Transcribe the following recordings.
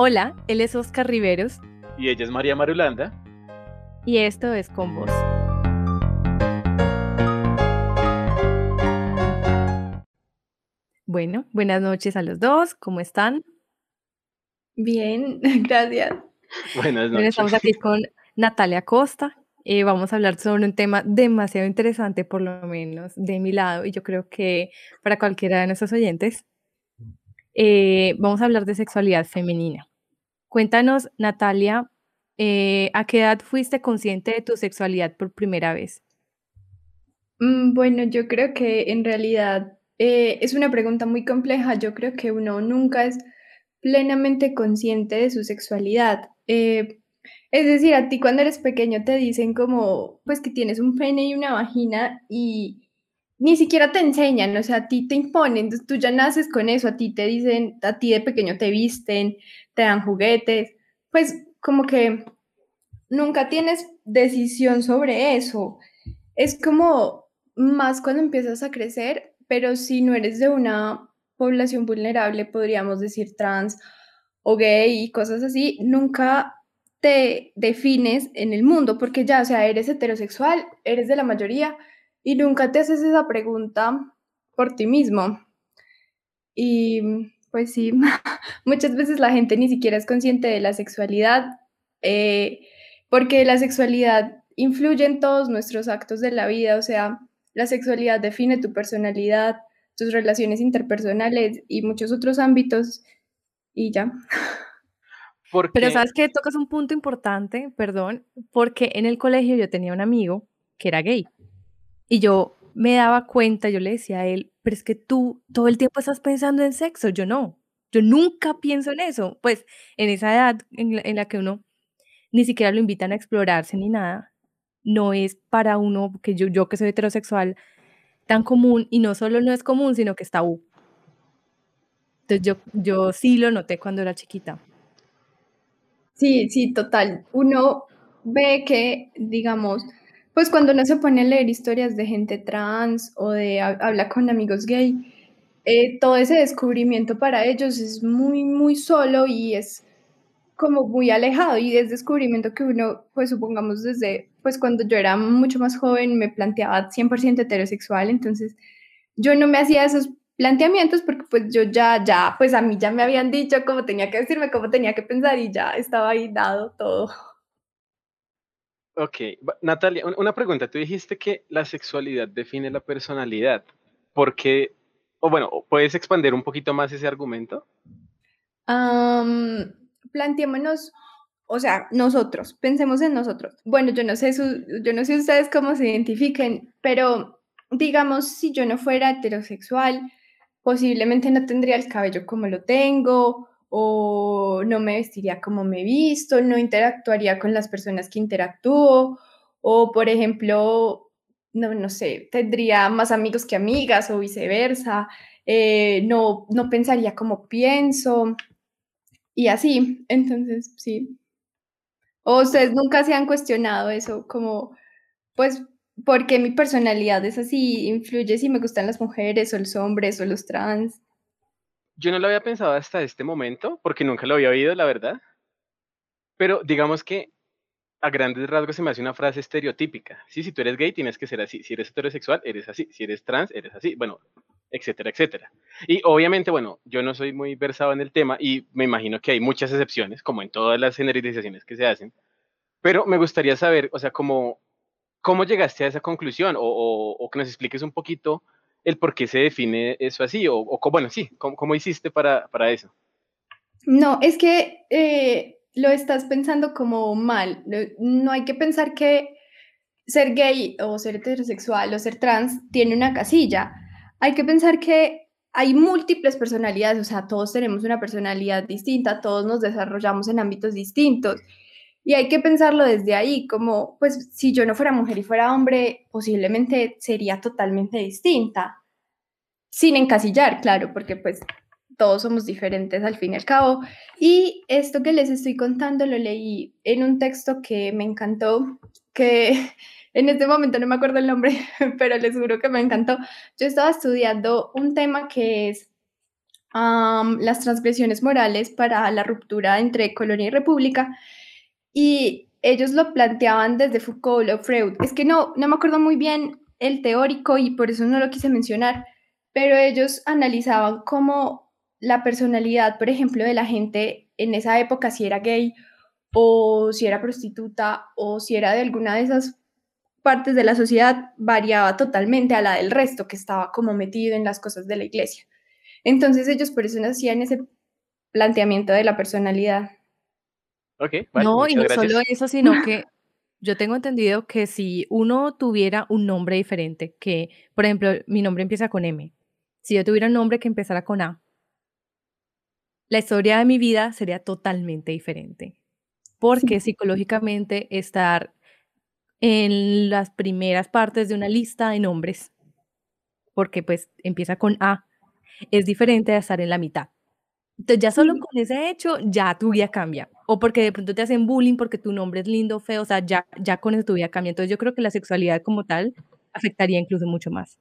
Hola, él es Oscar Riveros. Y ella es María Marulanda. Y esto es Con Vos. Bueno, buenas noches a los dos. ¿Cómo están? Bien, gracias. Buenas noches. estamos aquí con Natalia Costa. Eh, vamos a hablar sobre un tema demasiado interesante, por lo menos de mi lado, y yo creo que para cualquiera de nuestros oyentes. Eh, vamos a hablar de sexualidad femenina. Cuéntanos, Natalia, eh, ¿a qué edad fuiste consciente de tu sexualidad por primera vez? Mm, bueno, yo creo que en realidad es una pregunta muy compleja. Yo creo que uno nunca es plenamente consciente de su sexualidad. es decir, a ti cuando eres pequeño te dicen como, pues que tienes un pene y una vagina y ni siquiera te enseñan, o sea, a ti te imponen, entonces tú ya naces con eso, a ti te dicen, a ti de pequeño te visten, te dan juguetes, pues como que nunca tienes decisión sobre eso. Es como más cuando empiezas a crecer, pero si no eres de una población vulnerable, podríamos decir trans o gay y cosas así, nunca te defines en el mundo, porque ya, o sea, eres heterosexual, eres de la mayoría, y nunca te haces esa pregunta por ti mismo. Y pues sí, muchas veces la gente ni siquiera es consciente de la sexualidad, eh, porque la sexualidad influye en todos nuestros actos de la vida, o sea, la sexualidad define tu personalidad, tus relaciones interpersonales y muchos otros ámbitos y ya. Pero sabes que tocas un punto importante, perdón, porque en el colegio yo tenía un amigo que era gay. Y yo me daba cuenta, yo le decía a él, pero es que tú todo el tiempo estás pensando en sexo, yo no, yo nunca pienso en eso. Pues en esa edad en la, que uno ni siquiera lo invitan a explorarse ni nada, no es para uno, que yo, yo que soy heterosexual, tan común, y no solo no es común, sino que está tabú. Entonces yo, yo sí lo noté cuando era chiquita. Sí, sí, total. Uno ve que, digamos, pues cuando uno se pone a leer historias de gente trans o de habla con amigos gay, eh, todo ese descubrimiento para ellos es muy, muy solo y es como muy alejado y es descubrimiento que uno, pues supongamos desde, pues cuando yo era mucho más joven me planteaba 100% heterosexual, entonces yo no me hacía esos planteamientos porque pues yo ya, ya, pues a mí ya me habían dicho cómo tenía que decirme, cómo tenía que pensar y ya estaba ahí dado todo. Ok, Natalia, una pregunta. Tú dijiste que la sexualidad define la personalidad. ¿Por qué? O bueno, ¿puedes expandir un poquito más ese argumento? planteémonos, o sea, nosotros, pensemos en nosotros. Bueno, yo no sé, yo no sé ustedes cómo se identifiquen, pero digamos, si yo no fuera heterosexual, posiblemente no tendría el cabello como lo tengo, o no me vestiría como me he visto, no interactuaría con las personas que interactúo, o por ejemplo, no, no sé, tendría más amigos que amigas o viceversa, eh, no, no pensaría como pienso y así, entonces sí. ¿O ustedes nunca se han cuestionado eso como, pues, por qué mi personalidad es así? ¿Influye si me gustan las mujeres o los hombres o los trans? Yo no lo había pensado hasta este momento, porque nunca lo había oído, la verdad. Pero digamos que a grandes rasgos se me hace una frase estereotípica. Sí, si tú eres gay, tienes que ser así. Si eres heterosexual, eres así. Si eres trans, eres así. Bueno, etcétera, etcétera. Y obviamente, bueno, yo no soy muy versado en el tema y me imagino que hay muchas excepciones, como en todas las generalizaciones que se hacen. Pero me gustaría saber, o sea, cómo, cómo llegaste a esa conclusión o, o que nos expliques un poquito el por qué se define eso así, o, o bueno, sí, ¿cómo, hiciste para, para, eso? No, es que eh, lo estás pensando como mal. No, hay que pensar que ser gay o ser heterosexual o ser trans tiene una casilla. Hay que pensar que hay múltiples personalidades, o sea, todos tenemos una personalidad distinta, todos nos desarrollamos en ámbitos distintos. Y hay que pensarlo desde ahí, como, pues, si yo no fuera mujer y fuera hombre, posiblemente sería totalmente distinta. Sin encasillar, claro, porque pues todos somos diferentes al fin y al cabo. Y esto que les estoy contando lo leí en un texto que me encantó, que en este momento no me acuerdo el nombre, pero les juro que me encantó. Yo estaba estudiando un tema que es las transgresiones morales para la ruptura entre colonia y república. Y ellos lo planteaban desde Foucault o Freud. Es que no, no me acuerdo muy bien el teórico y por eso no lo quise mencionar, pero ellos analizaban cómo la personalidad, por ejemplo, de la gente en esa época, si era gay o si era prostituta o si era de alguna de esas partes de la sociedad, variaba totalmente a la del resto que estaba como metido en las cosas de la iglesia. Entonces ellos por eso hacían ese planteamiento de la personalidad. No, y no solo eso, sino que yo tengo entendido que si uno tuviera un nombre diferente, que, por ejemplo, mi nombre empieza con M, si yo tuviera un nombre que empezara con A, la historia de mi vida sería totalmente diferente. Porque psicológicamente estar en las primeras partes de una lista de nombres, porque pues empieza con A, es diferente de estar en la mitad. Entonces ya solo con ese hecho, ya tu vida cambia. O porque de pronto te hacen bullying porque tu nombre es lindo, feo, o sea, ya, ya con eso tu vida cambia. Entonces yo creo que la sexualidad como tal afectaría incluso mucho más.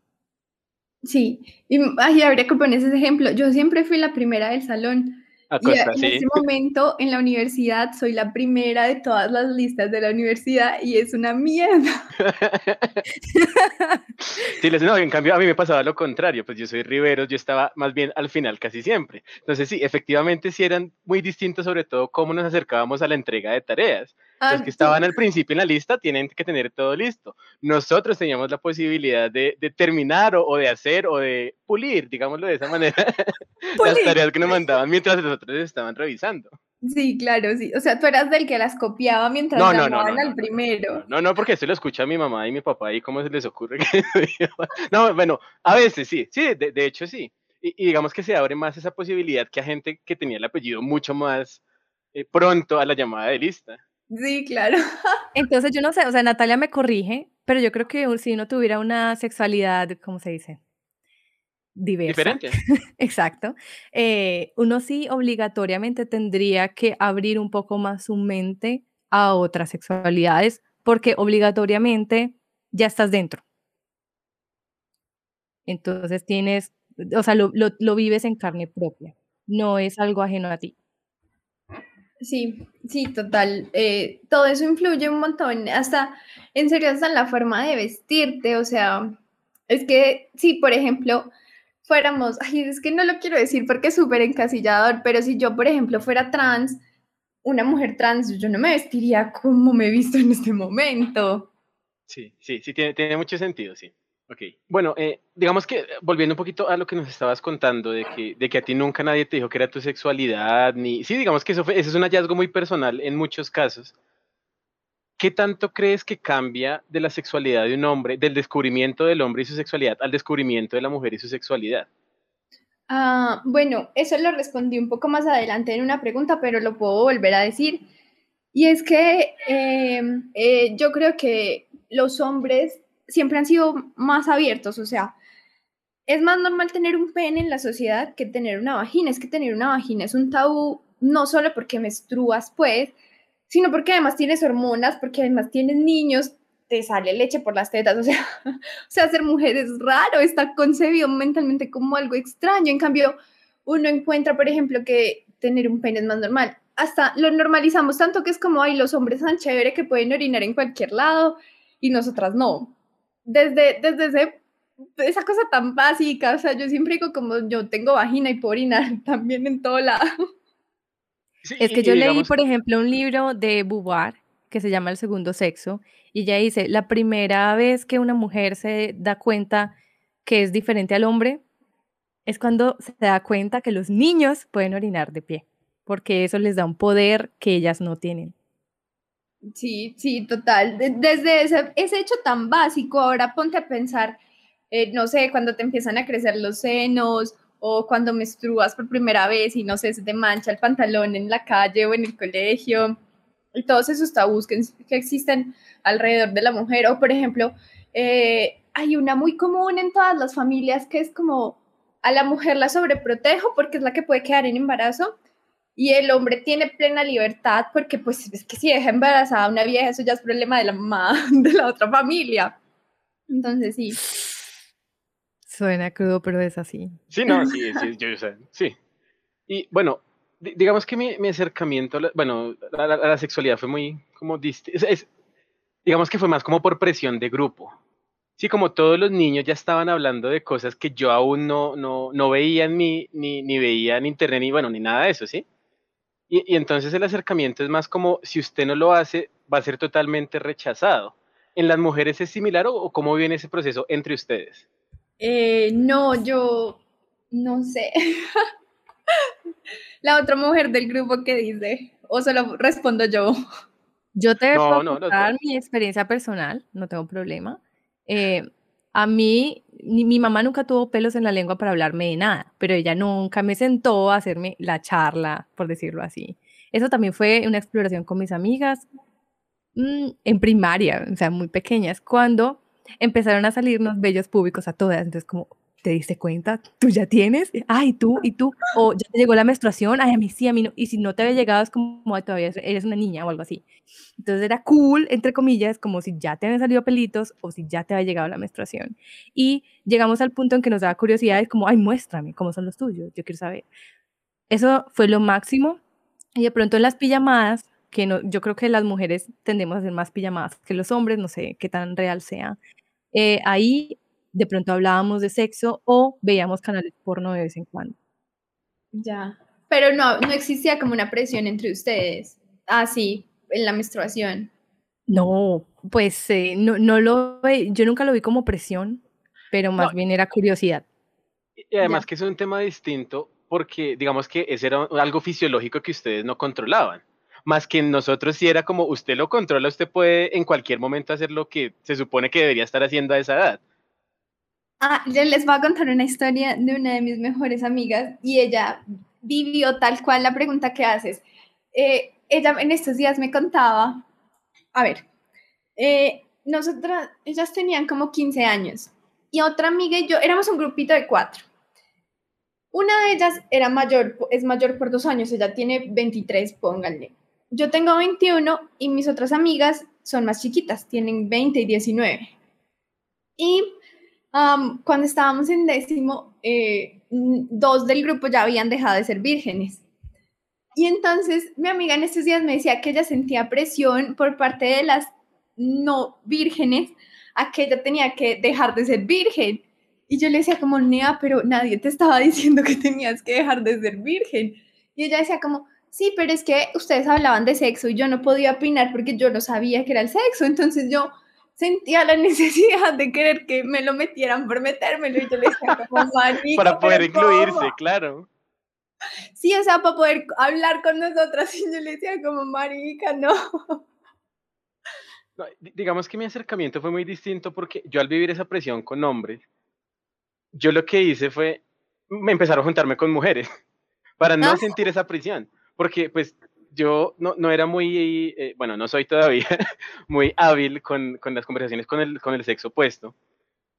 Sí, y ahí habría que poner ese ejemplo. Yo siempre fui la primera del salón en este momento en la universidad soy la primera de todas las listas de la universidad y es una mierda. sí, les no, en cambio a mí me pasaba lo contrario, pues yo soy Rivero, yo estaba más bien al final casi siempre. Entonces sí, efectivamente sí eran muy distintos sobre todo cómo nos acercábamos a la entrega de tareas. Los que estaban al principio en la lista tienen que tener todo listo. Nosotros teníamos la posibilidad de, terminar o, de hacer o de pulir, digámoslo de esa manera, las tareas que nos mandaban mientras los otros estaban revisando. Sí, claro, sí. O sea, tú eras del que las copiaba mientras no, no, no, al primero. No, no, porque esto lo escucha mi mamá y mi papá y cómo se les ocurre que... no, bueno, a veces sí, sí, de, hecho sí. Y, digamos que se abre más esa posibilidad que a gente que tenía el apellido mucho más eh, pronto a la llamada de lista. Sí, claro. Entonces yo no sé, o sea, Natalia me corrige, pero yo creo que si uno tuviera una sexualidad, ¿cómo se dice? diversa. Diferente. Exacto. Eh, uno sí obligatoriamente tendría que abrir un poco más su mente a otras sexualidades porque obligatoriamente ya estás dentro. Entonces tienes, o sea, lo, lo, vives en carne propia, no es algo ajeno a ti. Sí, sí, total. Eh, todo eso influye un montón, hasta, en serio, hasta en la forma de vestirte, o sea, es que, sí, por ejemplo, fuéramos, ay, es que no lo quiero decir porque es súper encasillador, pero si yo, por ejemplo, fuera trans, una mujer trans, yo no me vestiría como me he visto en este momento. Sí, sí, sí, tiene, tiene mucho sentido, sí. Ok. Bueno, eh, digamos que volviendo un poquito a lo que nos estabas contando, de que, de que a ti nunca nadie te dijo que era tu sexualidad, ni... Sí, digamos que eso, fue, eso es un hallazgo muy personal en muchos casos. ¿qué tanto crees que cambia de la sexualidad de un hombre, del descubrimiento del hombre y su sexualidad al descubrimiento de la mujer y su sexualidad? Ah, bueno, eso lo respondí un poco más adelante en una pregunta, pero lo puedo volver a decir. Y es que em, eh, yo creo que los hombres siempre han sido más abiertos, o sea, es más normal tener un pene en la sociedad que tener una vagina. Es que tener una vagina es un tabú, no solo porque menstruas, pues, sino porque además tienes hormonas, porque además tienes niños, te sale leche por las tetas, o sea, o sea, ser mujer es raro, está concebido mentalmente como algo extraño, en cambio, uno encuentra, por ejemplo, que tener un pene es más normal, hasta lo normalizamos tanto que es como, ay, los hombres son chévere que pueden orinar en cualquier lado y nosotras no. Desde, desde ese, esa cosa tan básica, o sea, yo siempre digo como yo tengo vagina y puedo orinar también en todo lado es que yo leí, por ejemplo, un libro de Beauvoir que se llama El segundo sexo y ella dice, la primera vez que una mujer se da cuenta que es diferente al hombre es cuando se da cuenta que los niños pueden orinar de pie, porque eso les da un poder que ellas no tienen. Sí, sí, total. Desde ese, ese hecho tan básico, ahora ponte a pensar, eh, no sé, cuando te empiezan a crecer los senos o cuando menstruas por primera vez y no sé, se te mancha el pantalón en la calle o en el colegio, y todos esos tabús que, existen alrededor de la mujer, o por ejemplo, eh, hay una muy común en todas las familias que es como a la mujer la sobreprotejo porque es la que puede quedar en embarazo y el hombre tiene plena libertad porque pues es que si deja embarazada a una vieja eso ya es problema de la mamá de la otra familia. Entonces sí. Suena crudo, pero es así. Sí, no, sí, sí, yo sé, sí. Y bueno, digamos que mi, mi acercamiento, bueno, a la, sexualidad fue muy como distinto. digamos que fue más como por presión de grupo. Sí, como todos los niños ya estaban hablando de cosas que yo aún no, no, no veía en mí, ni, ni veía en internet, ni bueno, ni nada de eso, ¿sí? Y, y, entonces el acercamiento es más como si usted no lo hace, va a ser totalmente rechazado. ¿En las mujeres es similar o, cómo viene ese proceso entre ustedes? Eh, no, yo no sé. La otra mujer del grupo que dice, o solo respondo yo. Yo te voy a contar mi experiencia personal, no tengo problema. Eh, a mí, mi mamá nunca tuvo pelos en la lengua para hablarme de nada, pero ella nunca me sentó a hacerme la charla, por decirlo así. Eso también fue una exploración con mis amigas mm, en primaria, o sea, muy pequeñas, cuando empezaron a salirnos bellos públicos a todas. Entonces, como, ¿te diste cuenta? ¿Tú ya tienes? Ay, tú, y tú, o ya te llegó la menstruación, ay, a mí sí, a mí no, y si no te había llegado es como, todavía eres una niña o algo así. Entonces era cool, entre comillas, como si ya te habían salido pelitos o si ya te había llegado la menstruación. Y llegamos al punto en que nos daba curiosidad, es como, ay, muéstrame cómo son los tuyos, yo quiero saber. Eso fue lo máximo. Y de pronto en las pijamadas, que no, yo creo que las mujeres tendemos a hacer más pijamadas que los hombres, no sé qué tan real sea. Eh, ahí de pronto hablábamos de sexo o veíamos canales porno de vez en cuando. Ya, pero no, no existía como una presión entre ustedes, así, ah, en la menstruación. No, pues eh, no, no lo yo nunca lo vi como presión, pero más bien era curiosidad. Y además que es un tema distinto porque digamos que ese era algo fisiológico que ustedes no controlaban. Más que nosotros si era como usted lo controla, usted puede en cualquier momento hacer lo que se supone que debería estar haciendo a esa edad. Ah, yo les voy a contar una historia de una de mis mejores amigas y ella vivió tal cual la pregunta que haces. Eh, ella en estos días me contaba, a ver, eh, nosotras, ellas tenían como 15 años y otra amiga y yo éramos un grupito de cuatro. Una de ellas era mayor, es mayor por dos años, ella tiene 23, pónganle. Yo tengo 21 y mis otras amigas son más chiquitas, tienen 20 y 19. Y cuando estábamos en décimo, eh, dos del grupo ya habían dejado de ser vírgenes. Y entonces mi amiga en estos días me decía que ella sentía presión por parte de las no vírgenes a que ella tenía que dejar de ser virgen. Y yo le decía como, Nea, pero nadie te estaba diciendo que tenías que dejar de ser virgen. Y ella decía como, sí, pero es que ustedes hablaban de sexo y yo no podía opinar porque yo no sabía que era el sexo. Entonces yo sentía la necesidad de querer que me lo metieran por metérmelo y yo le decía como Para poder incluirse, claro. Sí, o sea, para poder hablar con nosotras y yo le decía como marica, no. digamos que mi acercamiento fue muy distinto porque yo al vivir esa presión con hombres, yo lo que hice fue, me empezaron a juntarme con mujeres para no ah. sentir esa presión, porque pues yo no, no era muy, eh, bueno, no soy todavía muy hábil con, con, las conversaciones con el, con el sexo opuesto.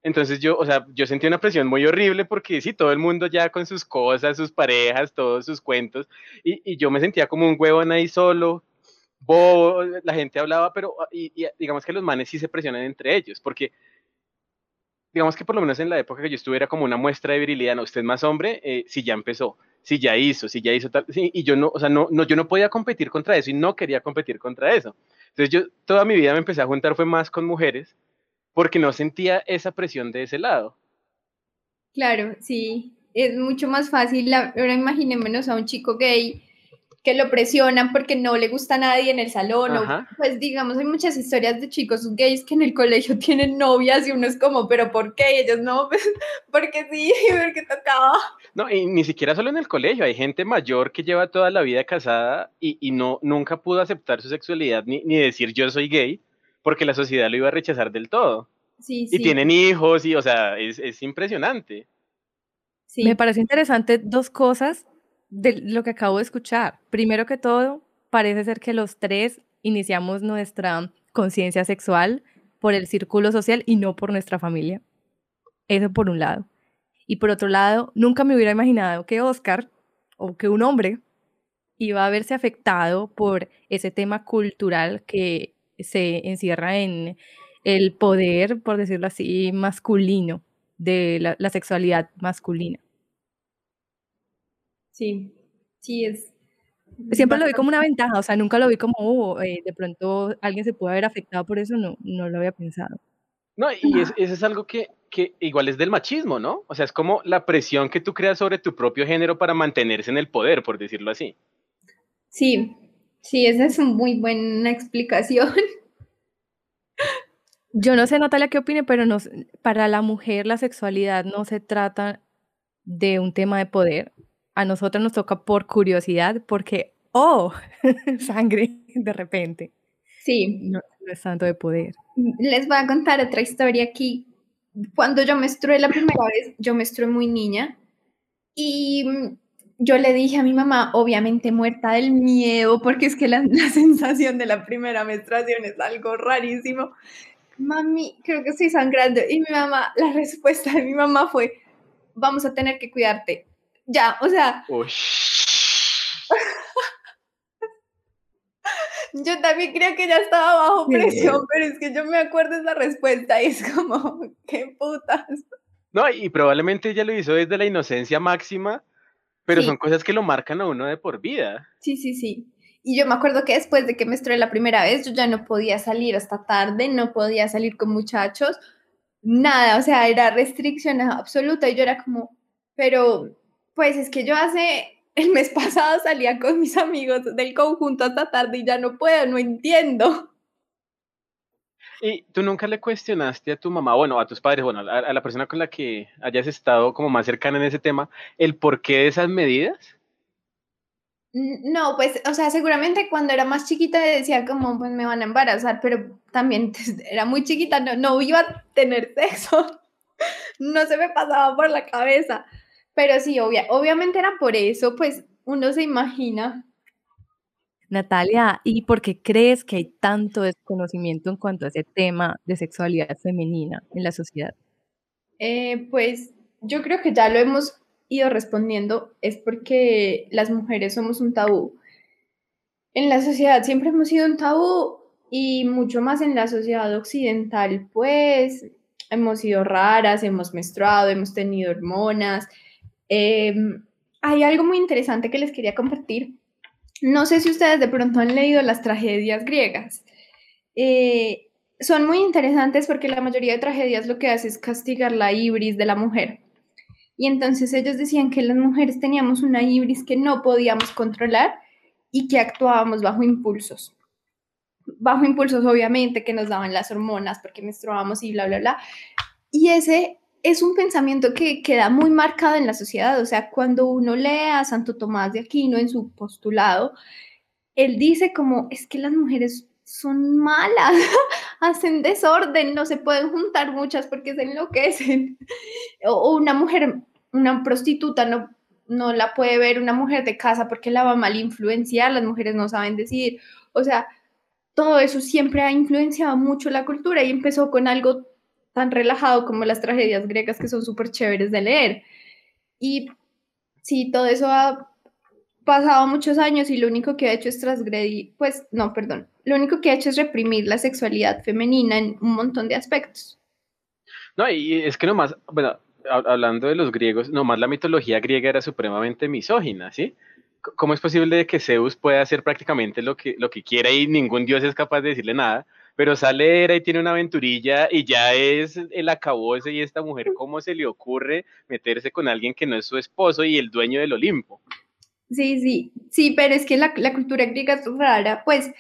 Entonces yo, o sea, yo sentí una presión muy horrible porque sí, todo el mundo ya con sus cosas, sus parejas, todos sus cuentos, y, y yo me sentía como un huevón ahí solo, bobo, la gente hablaba, pero digamos que los manes sí se presionan entre ellos, porque digamos que por lo menos en la época que yo estuve era como una muestra de virilidad, no, usted más hombre, eh, si ya empezó si ya hizo, si ya hizo tal, y yo no, o sea, no, no, yo no podía competir contra eso y no quería competir contra eso. Entonces yo toda mi vida me empecé a juntar fue más con mujeres porque no sentía esa presión de ese lado. Claro, sí, es mucho más fácil, ahora imaginémonos a un chico gay que lo presionan porque no le gusta a nadie en el salón. O, pues digamos, hay muchas historias de chicos gays que en el colegio tienen novias y uno es como, pero ¿por qué? ellos no, pues, porque sí, porque tocaba. No, y ni siquiera solo en el colegio, hay gente mayor que lleva toda la vida casada y, y no, nunca pudo aceptar su sexualidad ni, ni, decir yo soy gay porque la sociedad lo iba a rechazar del todo. Sí, y tienen hijos y, o sea, es, es impresionante. Sí. Me parece interesante dos cosas de lo que acabo de escuchar. Primero que todo, parece ser que los tres iniciamos nuestra conciencia sexual por el círculo social y no por nuestra familia. Eso por un lado. Y por otro lado, nunca me hubiera imaginado que Oscar o que un hombre iba a verse afectado por ese tema cultural que se encierra en el poder, por decirlo así, masculino, de la, la sexualidad masculina. Sí, sí es... Siempre lo vi como una ventaja, o sea, nunca lo vi como, oh, eh, de pronto alguien se puede haber afectado por eso, no, no lo había pensado. No, y eso es algo que, que igual es del machismo, ¿no? O sea, es como la presión que tú creas sobre tu propio género para mantenerse en el poder, por decirlo así. Sí, sí, esa es una muy buena explicación. Yo no sé, Natalia, qué opine, pero no, para la mujer la sexualidad no se trata de un tema de poder. A nosotros nos toca por curiosidad, porque, oh, sangre, de repente. Sí. No, es tanto de poder. Les voy a contar otra historia aquí. Cuando yo menstrué la primera vez, yo menstrué muy niña y yo le dije a mi mamá, obviamente muerta del miedo, porque es que la, la, sensación de la primera menstruación es algo rarísimo. Mami, creo que estoy sangrando. Y mi mamá, la respuesta de mi mamá fue, vamos a tener que cuidarte. Ya, o sea... yo también creo que ya estaba bajo presión, pero es que yo me acuerdo esa respuesta y es como, qué putas. No, y probablemente ella lo hizo desde la inocencia máxima pero son cosas que lo marcan a uno de por vida. Sí, sí, sí. Y yo me acuerdo que después de que me estrellé la primera vez, yo ya no podía salir hasta tarde, no podía salir con muchachos, nada, o sea, era restricción absoluta y yo era como, pero pues es que yo hace el mes pasado salía con mis amigos del conjunto hasta tarde y ya no puedo, no entiendo. ¿Y tú nunca le cuestionaste a tu mamá, bueno, a tus padres, bueno, a, la persona con la que hayas estado como más cercana en ese tema, el porqué de esas medidas? No, pues, o sea, seguramente cuando era más chiquita decía como, pues me van a embarazar, pero también era muy chiquita, no, no iba a tener sexo, no se me pasaba por la cabeza, pero sí, obvia, obviamente era por eso, pues uno se imagina Natalia, ¿y por qué crees que hay tanto desconocimiento en cuanto a ese tema de sexualidad femenina en la sociedad? Eh, pues yo creo que ya lo hemos ido respondiendo, es porque las mujeres somos un tabú. En la sociedad siempre hemos sido un tabú y mucho más en la sociedad occidental, pues hemos sido raras, hemos menstruado, hemos tenido hormonas. Em, hay algo muy interesante que les quería compartir no sé si ustedes de pronto han leído las tragedias griegas. Eh, son muy interesantes porque la mayoría de tragedias lo que hace es castigar la ibris de la mujer. Y entonces ellos decían que las mujeres teníamos una ibris que no podíamos controlar y que actuábamos bajo impulsos. Bajo impulsos, obviamente, que nos daban las hormonas porque menstruábamos y bla, bla, bla. Y ese es un pensamiento que queda muy marcado en la sociedad. O sea, cuando uno lee a Santo Tomás de Aquino en su postulado, él dice como, es que las mujeres son malas, hacen desorden, no se pueden juntar muchas porque se enloquecen. O una mujer, una prostituta no, no la puede ver una mujer de casa porque la va a mal influenciar, las mujeres no saben decidir. O sea, todo eso siempre ha influenciado mucho la cultura y empezó con algo tan relajado como las tragedias griegas que son súper chéveres de leer. Y sí, todo eso ha pasado muchos años y lo único que ha hecho es transgredir, pues no, perdón, lo único que ha hecho es reprimir la sexualidad femenina en un montón de aspectos. No, y es que nomás, bueno, hablando de los griegos, nomás la mitología griega era supremamente misógina, ¿sí? ¿Cómo es posible que Zeus pueda hacer prácticamente lo que, lo que quiera y ningún dios es capaz de decirle nada? Pero sale y tiene una aventurilla y ya es el acabose y esta mujer, ¿cómo se le ocurre meterse con alguien que no es su esposo y el dueño del Olimpo? Sí, sí, sí, pero es que la, la cultura griega es rara, pues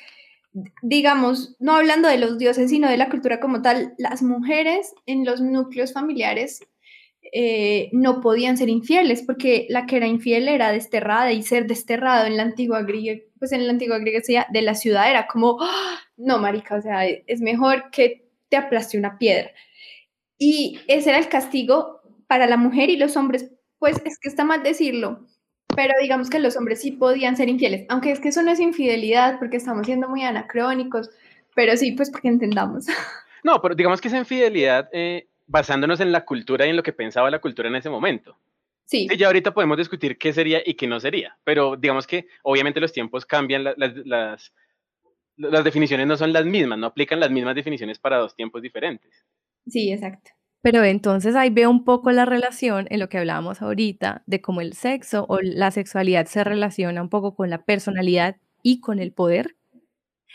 digamos, no hablando de los dioses, sino de la cultura como tal, las mujeres en los núcleos familiares eh, no podían ser infieles, porque la que era infiel era desterrada y ser desterrado en la antigua griega, pues en la antigua Grecia de la ciudad era como, ¡Ah! no, marica, o sea, es mejor que te aplaste una piedra. Y ese era el castigo para la mujer y los hombres, pues es que está mal decirlo, pero digamos que los hombres sí podían ser infieles, aunque es que eso no es infidelidad porque estamos siendo muy anacrónicos, pero sí, pues para que entendamos. No, pero digamos que esa infidelidad eh, basándonos en la cultura y en lo que pensaba la cultura en ese momento. Sí. Y ya ahorita podemos discutir qué sería y qué no sería, pero digamos que obviamente los tiempos cambian, las, las, las definiciones no son las mismas, no aplican las mismas definiciones para dos tiempos diferentes. Sí, exacto. Pero entonces ahí veo un poco la relación en lo que hablábamos ahorita de cómo el sexo o la sexualidad se relaciona un poco con la personalidad y con el poder.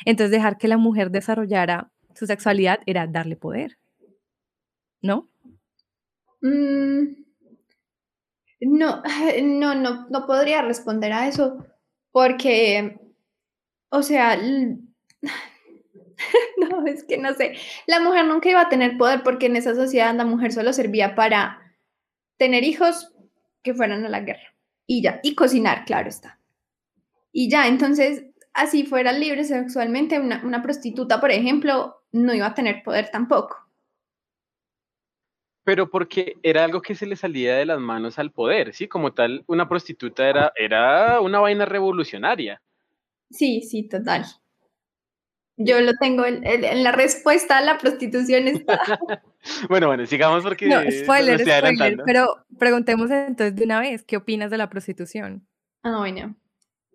Entonces dejar que la mujer desarrollara su sexualidad era darle poder. ¿No? Mm, no, no, no, no podría responder a eso porque, o sea, no, es que no sé. La mujer nunca iba a tener poder porque en esa sociedad la mujer solo servía para tener hijos que fueran a la guerra. Y ya, y cocinar, claro está. Y ya, entonces, así fuera libre sexualmente, una, una prostituta, por ejemplo, no iba a tener poder tampoco. Pero porque era algo que se le salía de las manos al poder, ¿sí? Como tal, una prostituta era, era una vaina revolucionaria. Sí, sí, total. Yo lo tengo en, la respuesta a la prostitución está. bueno, bueno, sigamos porque. No, spoiler, spoiler. Pero preguntemos entonces de una vez, ¿qué opinas de la prostitución? Ah, bueno.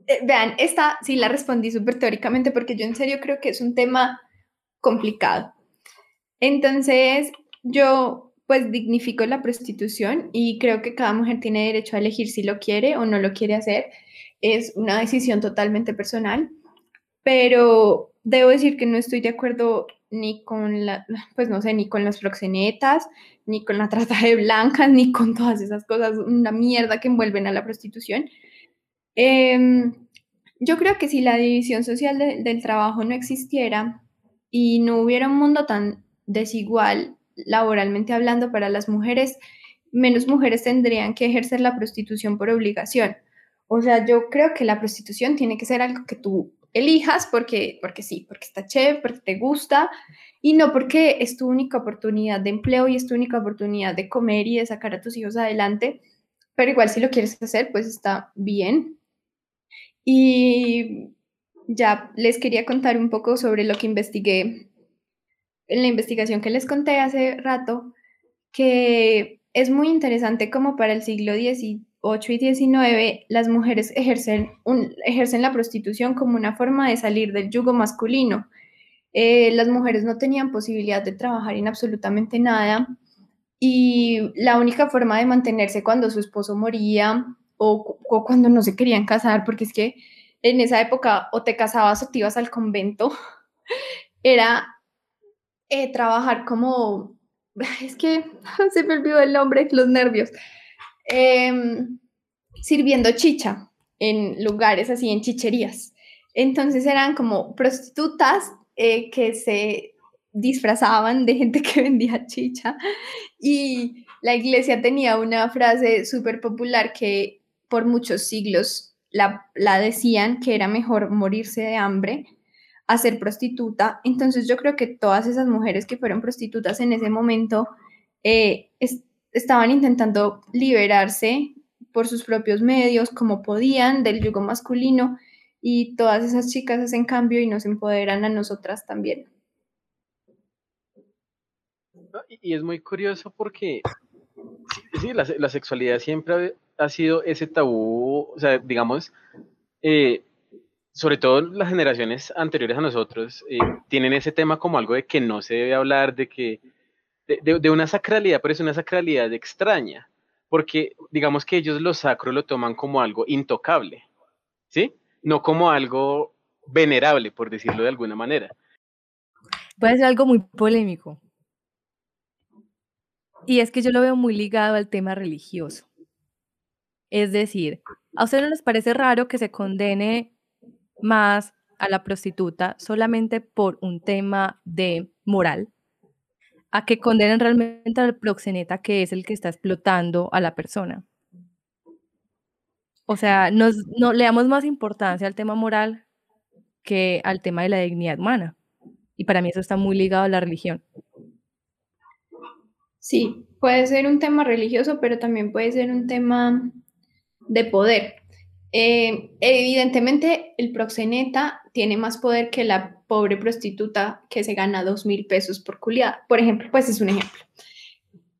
Eh, vean, esta sí la respondí súper teóricamente porque yo en serio creo que es un tema complicado. Entonces, yo pues dignifico la prostitución y creo que cada mujer tiene derecho a elegir si lo quiere o no lo quiere hacer. Es una decisión totalmente personal, pero debo decir que no estoy de acuerdo ni con la, pues no sé, ni con las proxenetas, ni con la trata de blancas, ni con todas esas cosas, una mierda que envuelven a la prostitución. Em, yo creo que si la división social del trabajo no existiera y no hubiera un mundo tan desigual laboralmente hablando para las mujeres, menos mujeres tendrían que ejercer la prostitución por obligación. O sea, yo creo que la prostitución tiene que ser algo que tú elijas porque, porque sí, porque está chévere, porque te gusta y no porque es tu única oportunidad de empleo y es tu única oportunidad de comer y de sacar a tus hijos adelante, pero igual si lo quieres hacer, pues está bien. Y ya les quería contar un poco sobre lo que investigué en la investigación que les conté hace rato, que es muy interesante como para el siglo XIX 8 y 19, las mujeres ejercen, un, ejercen la prostitución como una forma de salir del yugo masculino. Eh, las mujeres no tenían posibilidad de trabajar en absolutamente nada y la única forma de mantenerse cuando su esposo moría o, cuando no se querían casar, porque es que en esa época o te casabas o te ibas al convento, era eh, trabajar como, es que se me olvidó el nombre, los nervios. Em, sirviendo chicha en lugares así, en chicherías. Entonces eran como prostitutas eh, que se disfrazaban de gente que vendía chicha y la iglesia tenía una frase súper popular que por muchos siglos la, la, decían que era mejor morirse de hambre a ser prostituta. Entonces yo creo que todas esas mujeres que fueron prostitutas en ese momento eh, estaban intentando liberarse por sus propios medios, como podían, del yugo masculino, y todas esas chicas hacen cambio y nos empoderan a nosotras también. Y es muy curioso porque sí, la, sexualidad siempre ha sido ese tabú, o sea, digamos, eh, sobre todo las generaciones anteriores a nosotros, eh, tienen ese tema como algo de que no se debe hablar, de que de, una sacralidad, pero es una sacralidad extraña, porque digamos que ellos lo sacro lo toman como algo intocable, ¿sí? No como algo venerable, por decirlo de alguna manera. Puede ser algo muy polémico. Y es que yo lo veo muy ligado al tema religioso. Es decir, ¿a ustedes no les parece raro que se condene más a la prostituta solamente por un tema de moral? a que condenen realmente al proxeneta que es el que está explotando a la persona. O sea, nos, no, le damos más importancia al tema moral que al tema de la dignidad humana. Y para mí eso está muy ligado a la religión. Sí, puede ser un tema religioso, pero también puede ser un tema de poder. Eh, evidentemente, el proxeneta tiene más poder que la pobre prostituta que se gana dos mil pesos por culiada. Por ejemplo, pues es un ejemplo.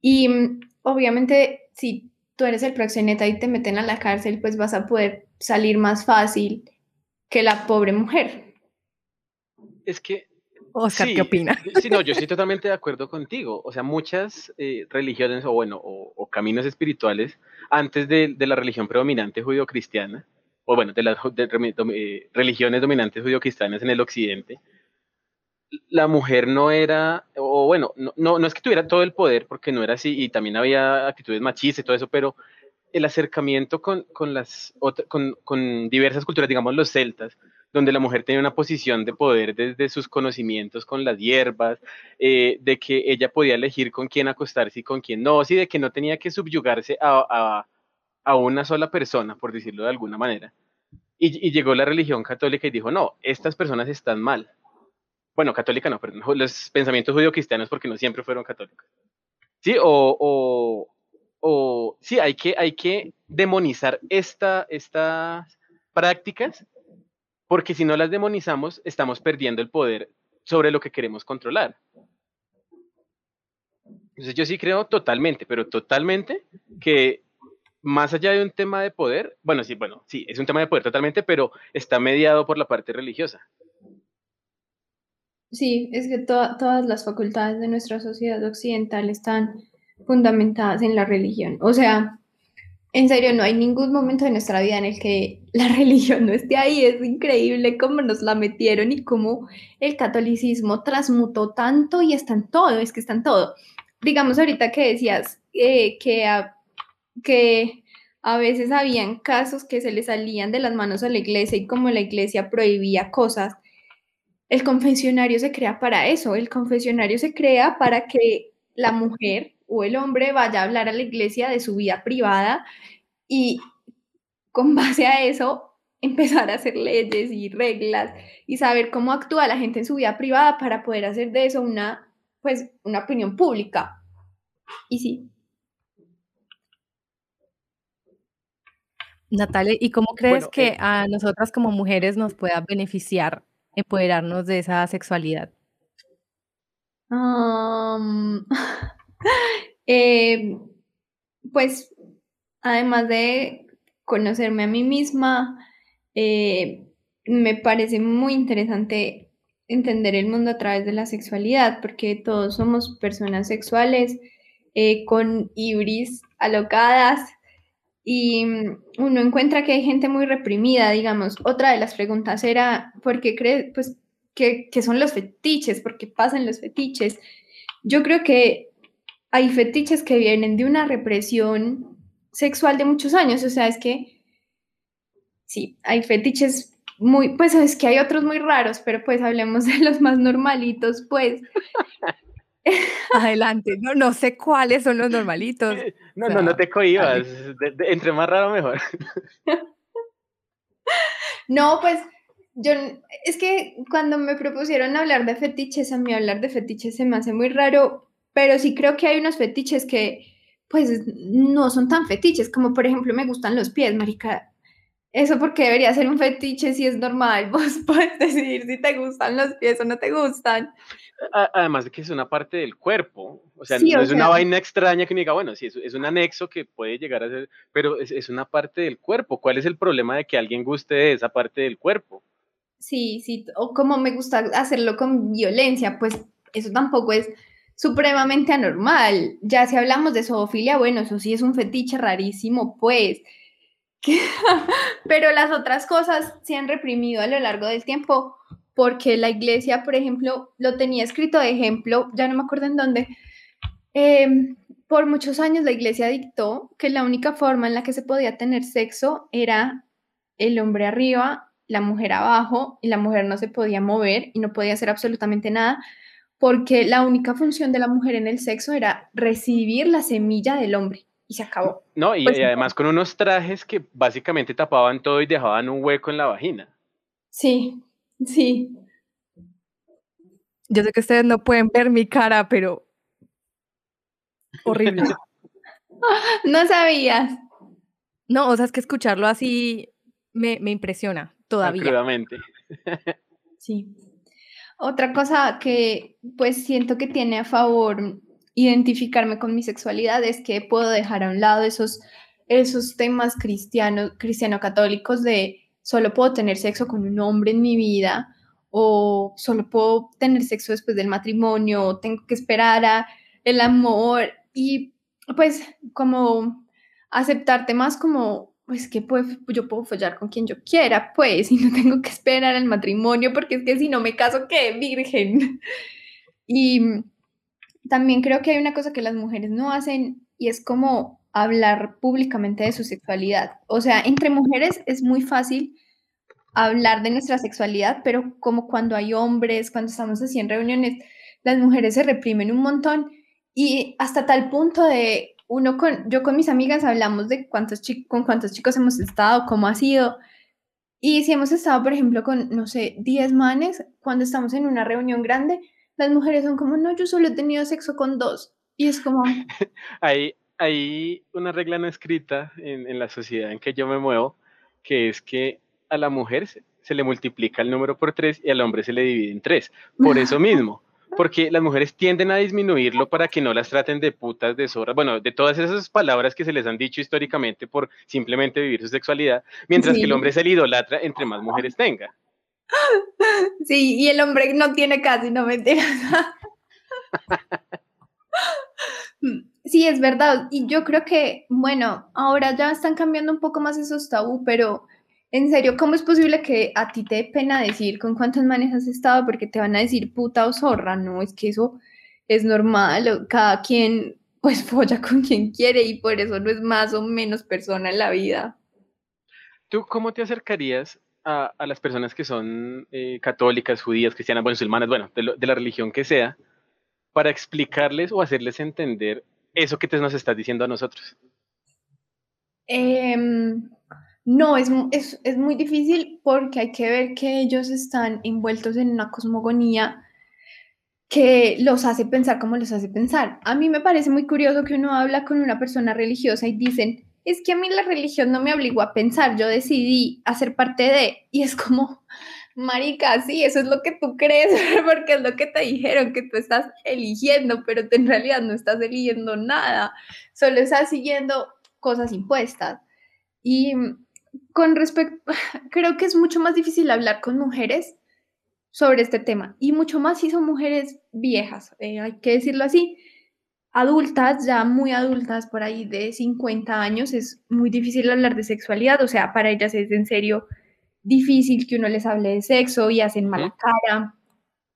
Y mm, obviamente, si tú eres el proxeneta y te meten a la cárcel, pues vas a poder salir más fácil que la pobre mujer. Es que Oscar, ¿qué opina? Sí, no, yo estoy totalmente de acuerdo contigo. O sea, muchas eh, religiones o bueno, o, caminos espirituales antes de, la religión predominante judio-cristiana, o bueno, de las eh, religiones dominantes judio-cristianas en el occidente, la mujer no era, o bueno, no, no, es que tuviera todo el poder, porque no era así, y también había actitudes machistas y todo eso, pero el acercamiento con, con las con, con, diversas culturas, digamos los celtas, donde la mujer tenía una posición de poder desde sus conocimientos con las hierbas, eh, de que ella podía elegir con quién acostarse y con quién no, sí, de que no tenía que subyugarse a, a, a una sola persona, por decirlo de alguna manera. Y, y, llegó la religión católica y dijo, no, estas personas están mal, bueno, católica no, pero los pensamientos judío-cristianos porque no siempre fueron católicos. Sí, o, o, sí, hay que, hay que demonizar esta, estas prácticas porque si no las demonizamos, estamos perdiendo el poder sobre lo que queremos controlar. Entonces yo sí creo totalmente, pero totalmente que más allá de un tema de poder, bueno, sí, bueno, sí, es un tema de poder totalmente, pero está mediado por la parte religiosa. Sí, es que todas las facultades de nuestra sociedad occidental están fundamentadas en la religión. O sea, en serio, no hay ningún momento de nuestra vida en el que la religión no esté ahí. Es increíble cómo nos la metieron y cómo el catolicismo transmutó tanto y está en todo, es que está en todo. Digamos ahorita que decías eh, que, a, que a veces habían casos que se le salían de las manos a la iglesia y como la iglesia prohibía cosas, el confesionario se crea para eso, el confesionario se crea para que la mujer o el hombre vaya a hablar a la iglesia de su vida privada y con base a eso empezar a hacer leyes y reglas y saber cómo actúa la gente en su vida privada para poder hacer de eso una, pues, una opinión pública. Y sí. Natalia, ¿y cómo crees que eh, a nosotras como mujeres nos pueda beneficiar empoderarnos de esa sexualidad? Em, pues además de conocerme a mí misma, eh, me parece muy interesante entender el mundo a través de la sexualidad, porque todos somos personas sexuales eh, con ibris alocadas y mm, uno encuentra que hay gente muy reprimida, digamos. Otra de las preguntas era, ¿por qué crees, pues, qué, son los fetiches? ¿Por qué pasan los fetiches? Yo creo que hay fetiches que vienen de una represión sexual de muchos años, o sea, es que, sí, hay fetiches muy, pues es que hay otros muy raros, pero pues hablemos de los más normalitos, pues. Adelante, no, no sé cuáles son los normalitos. No, no, no te cohibas. entre más raro, mejor. No, pues yo, es que cuando me propusieron hablar de fetiches, a mí hablar de fetiches se me hace muy raro, pero sí creo que hay unos fetiches que, pues, no son tan fetiches, como por ejemplo me gustan los pies, marica. Eso porque debería ser un fetiche si es normal. Vos puedes decidir si te gustan los pies o no te gustan. Además de que es una parte del cuerpo, o sea, no es una vaina extraña que me diga, bueno, sí, es, es un anexo que puede llegar a ser, pero es, es, una parte del cuerpo. ¿Cuál es el problema de que alguien guste de esa parte del cuerpo? Sí, sí, o como me gusta hacerlo con violencia, pues eso tampoco es supremamente anormal. Ya si hablamos de zoofilia, bueno, eso sí es un fetiche rarísimo, pues. pero las otras cosas se han reprimido a lo largo del tiempo porque la iglesia, por ejemplo, lo tenía escrito de ejemplo, ya no me acuerdo en dónde, em, por muchos años la iglesia dictó que la única forma en la que se podía tener sexo era el hombre arriba, la mujer abajo, y la mujer no se podía mover y no podía hacer absolutamente nada, porque la única función de la mujer en el sexo era recibir la semilla del hombre y se acabó. No, y, pues además con unos trajes que básicamente tapaban todo y dejaban un hueco en la vagina. Sí, Sí. Yo sé que ustedes no pueden ver mi cara, pero horrible. no sabías. No, o sea, es que escucharlo así me, me impresiona todavía. sí. Otra cosa que pues siento que tiene a favor identificarme con mi sexualidad es que puedo dejar a un lado esos, esos temas cristianos, cristiano-católicos de solo puedo tener sexo con un hombre en mi vida o solo puedo tener sexo después del matrimonio, o tengo que esperar a el amor y pues como aceptarte más como pues que yo puedo follar con quien yo quiera, pues, y no tengo que esperar al matrimonio, porque es que si no me caso, ¿qué? Virgen. Y también creo que hay una cosa que las mujeres no hacen y es como hablar públicamente de su sexualidad. O sea, entre mujeres es muy fácil hablar de nuestra sexualidad, pero como cuando hay hombres, cuando estamos así en reuniones, las mujeres se reprimen un montón y hasta tal punto de uno con, yo con mis amigas hablamos de cuántos con cuántos chicos hemos estado, cómo ha sido. Y si hemos estado, por ejemplo, con, no sé, 10 manes, cuando estamos en una reunión grande, las mujeres son como, no, yo solo he tenido sexo con dos. Y es como... hay, hay una regla no escrita en, en la sociedad en que yo me muevo, que es que a la mujer se le multiplica el número por tres y al hombre se le divide en tres. Por eso mismo porque las mujeres tienden a disminuirlo para que no las traten de putas, de zorras, bueno, de todas esas palabras que se les han dicho históricamente por simplemente vivir su sexualidad, mientras que el hombre se le idolatra entre más mujeres tenga. Sí, y el hombre no tiene casi, no me enteras. Sí, es verdad. Y yo creo que, bueno, ahora ya están cambiando un poco más esos tabú, pero en serio, ¿cómo es posible que a ti te dé pena decir con cuántos manes has estado porque te van a decir puta o zorra? No, es que eso es normal, cada quien pues folla con quien quiere y por eso no es más o menos persona en la vida. ¿Tú cómo te acercarías a, las personas que son eh, católicas, judías, cristianas, musulmanas, bueno, de, la religión que sea, para explicarles o hacerles entender eso que te nos estás diciendo a nosotros? Eh, no, es, es, es, muy difícil porque hay que ver que ellos están envueltos en una cosmogonía que los hace pensar como los hace pensar. A mí me parece muy curioso que uno habla con una persona religiosa y dicen, es que a mí la religión no me obligó a pensar, yo decidí hacer parte de, y es como, marica, sí, eso es lo que tú crees, porque es lo que te dijeron, que tú estás eligiendo, pero en realidad no estás eligiendo nada, solo estás siguiendo cosas impuestas. Y con respecto, creo que es mucho más difícil hablar con mujeres sobre este tema y mucho más si son mujeres viejas, eh, hay que decirlo así, adultas, ya muy adultas, por ahí de 50 años, es muy difícil hablar de sexualidad, o sea, para ellas es en serio difícil que uno les hable de sexo y hacen mala cara,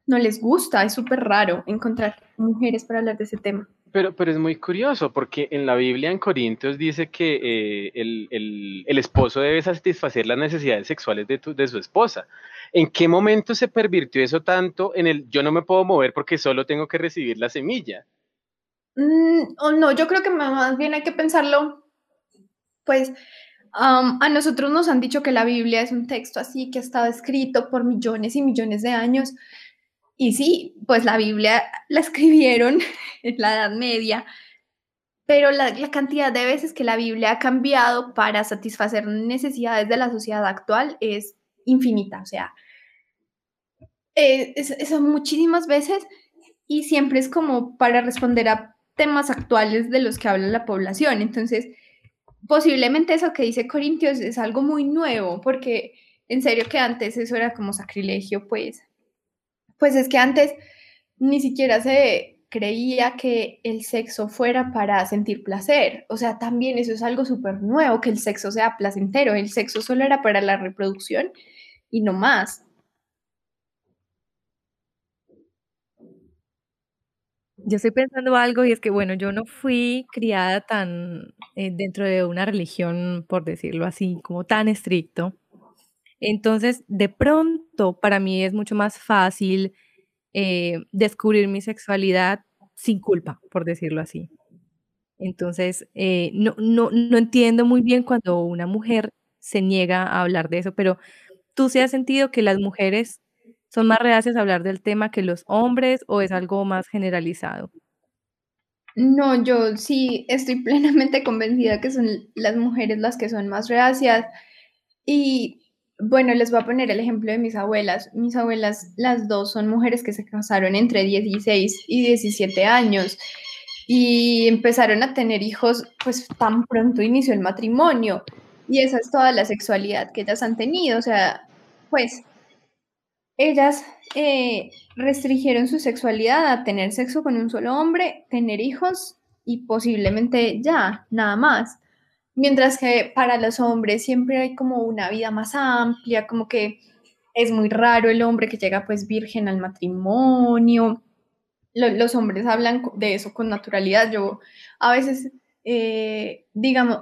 no les gusta, es súper raro encontrar mujeres para hablar de ese tema. Pero, pero es muy curioso porque en la Biblia en Corintios dice que eh, el, el, el, esposo debe satisfacer las necesidades sexuales de, tu, de su esposa. ¿En qué momento se pervirtió eso tanto en el yo no me puedo mover porque solo tengo que recibir la semilla? Mm, oh, no, yo creo que más bien hay que pensarlo, pues a nosotros nos han dicho que la Biblia es un texto así que ha estado escrito por millones y millones de años y sí, pues la Biblia la escribieron en la Edad Media, pero la, cantidad de veces que la Biblia ha cambiado para satisfacer necesidades de la sociedad actual es infinita, o sea, eh, muchísimas veces y siempre es como para responder a temas actuales de los que habla la población. Entonces, posiblemente eso que dice Corintios es algo muy nuevo, porque en serio que antes eso era como sacrilegio, pues pues es que antes ni siquiera se creía que el sexo fuera para sentir placer. O sea, también eso es algo súper nuevo, que el sexo sea placentero. El sexo solo era para la reproducción y no más. Yo estoy pensando algo y es que, bueno, yo no fui criada tan eh, dentro de una religión, por decirlo así, como tan estricto. Entonces, de pronto, para mí es mucho más fácil eh, descubrir mi sexualidad sin culpa, por decirlo así. Entonces, eh, no, no, no entiendo muy bien cuando una mujer se niega a hablar de eso, pero ¿tú se has sentido que las mujeres son más reacias a hablar del tema que los hombres o es algo más generalizado? No, yo sí estoy plenamente convencida que son las mujeres las que son más reacias y bueno, les voy a poner el ejemplo de mis abuelas. Mis abuelas, las dos son mujeres que se casaron entre 16 y 17 años y empezaron a tener hijos pues tan pronto inició el matrimonio. Y esa es toda la sexualidad que ellas han tenido. O sea, pues ellas eh, restringieron su sexualidad a tener sexo con un solo hombre, tener hijos y posiblemente ya, nada más. Mientras que para los hombres siempre hay como una vida más amplia, como que es muy raro el hombre que llega pues virgen al matrimonio. los hombres hablan de eso con naturalidad. Yo a veces, eh, digamos,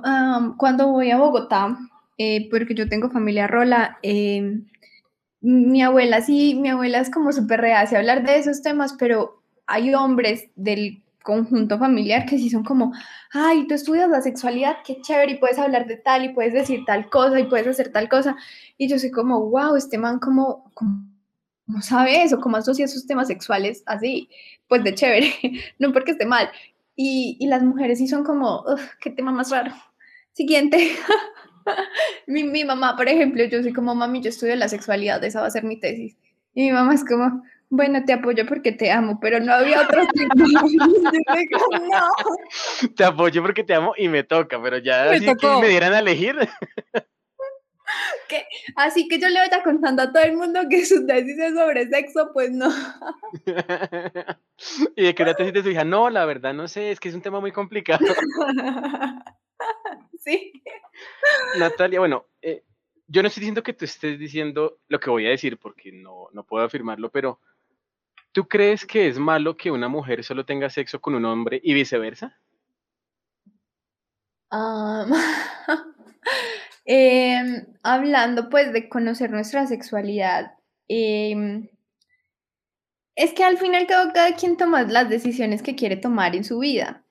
cuando voy a Bogotá, eh, porque yo tengo familia rola, em, mi abuela sí, mi abuela es como súper reacia a hablar de esos temas, pero hay hombres del conjunto familiar que sí son como, ay, tú estudias la sexualidad, qué chévere, y puedes hablar de tal, y puedes decir tal cosa, y puedes hacer tal cosa. Y yo soy como, wow, este man como, ¿cómo sabe eso? ¿Cómo asocia sus temas sexuales así? Pues de chévere, no porque esté mal. Y, y las mujeres sí son como, qué tema más raro. Siguiente. mi, mi mamá, por ejemplo, yo soy como, mami, yo estudio la sexualidad, esa va a ser mi tesis. Y mi mamá es como, bueno, te apoyo porque te amo, pero no había otro no. Te apoyo porque te amo y me toca, pero ya me, que me dieran a elegir. Así que yo le vaya contando a todo el mundo que su tesis es sobre sexo, pues no. y de que una tesis de su hija, no, la verdad no sé, es que es un tema muy complicado. sí. Natalia, bueno, eh, yo no estoy diciendo que tú estés diciendo lo que voy a decir porque no, no puedo afirmarlo, pero ¿Tú crees que es malo que una mujer solo tenga sexo con un hombre y viceversa? Em, hablando pues de conocer nuestra sexualidad, em, es que al final cada quien toma las decisiones que quiere tomar en su vida.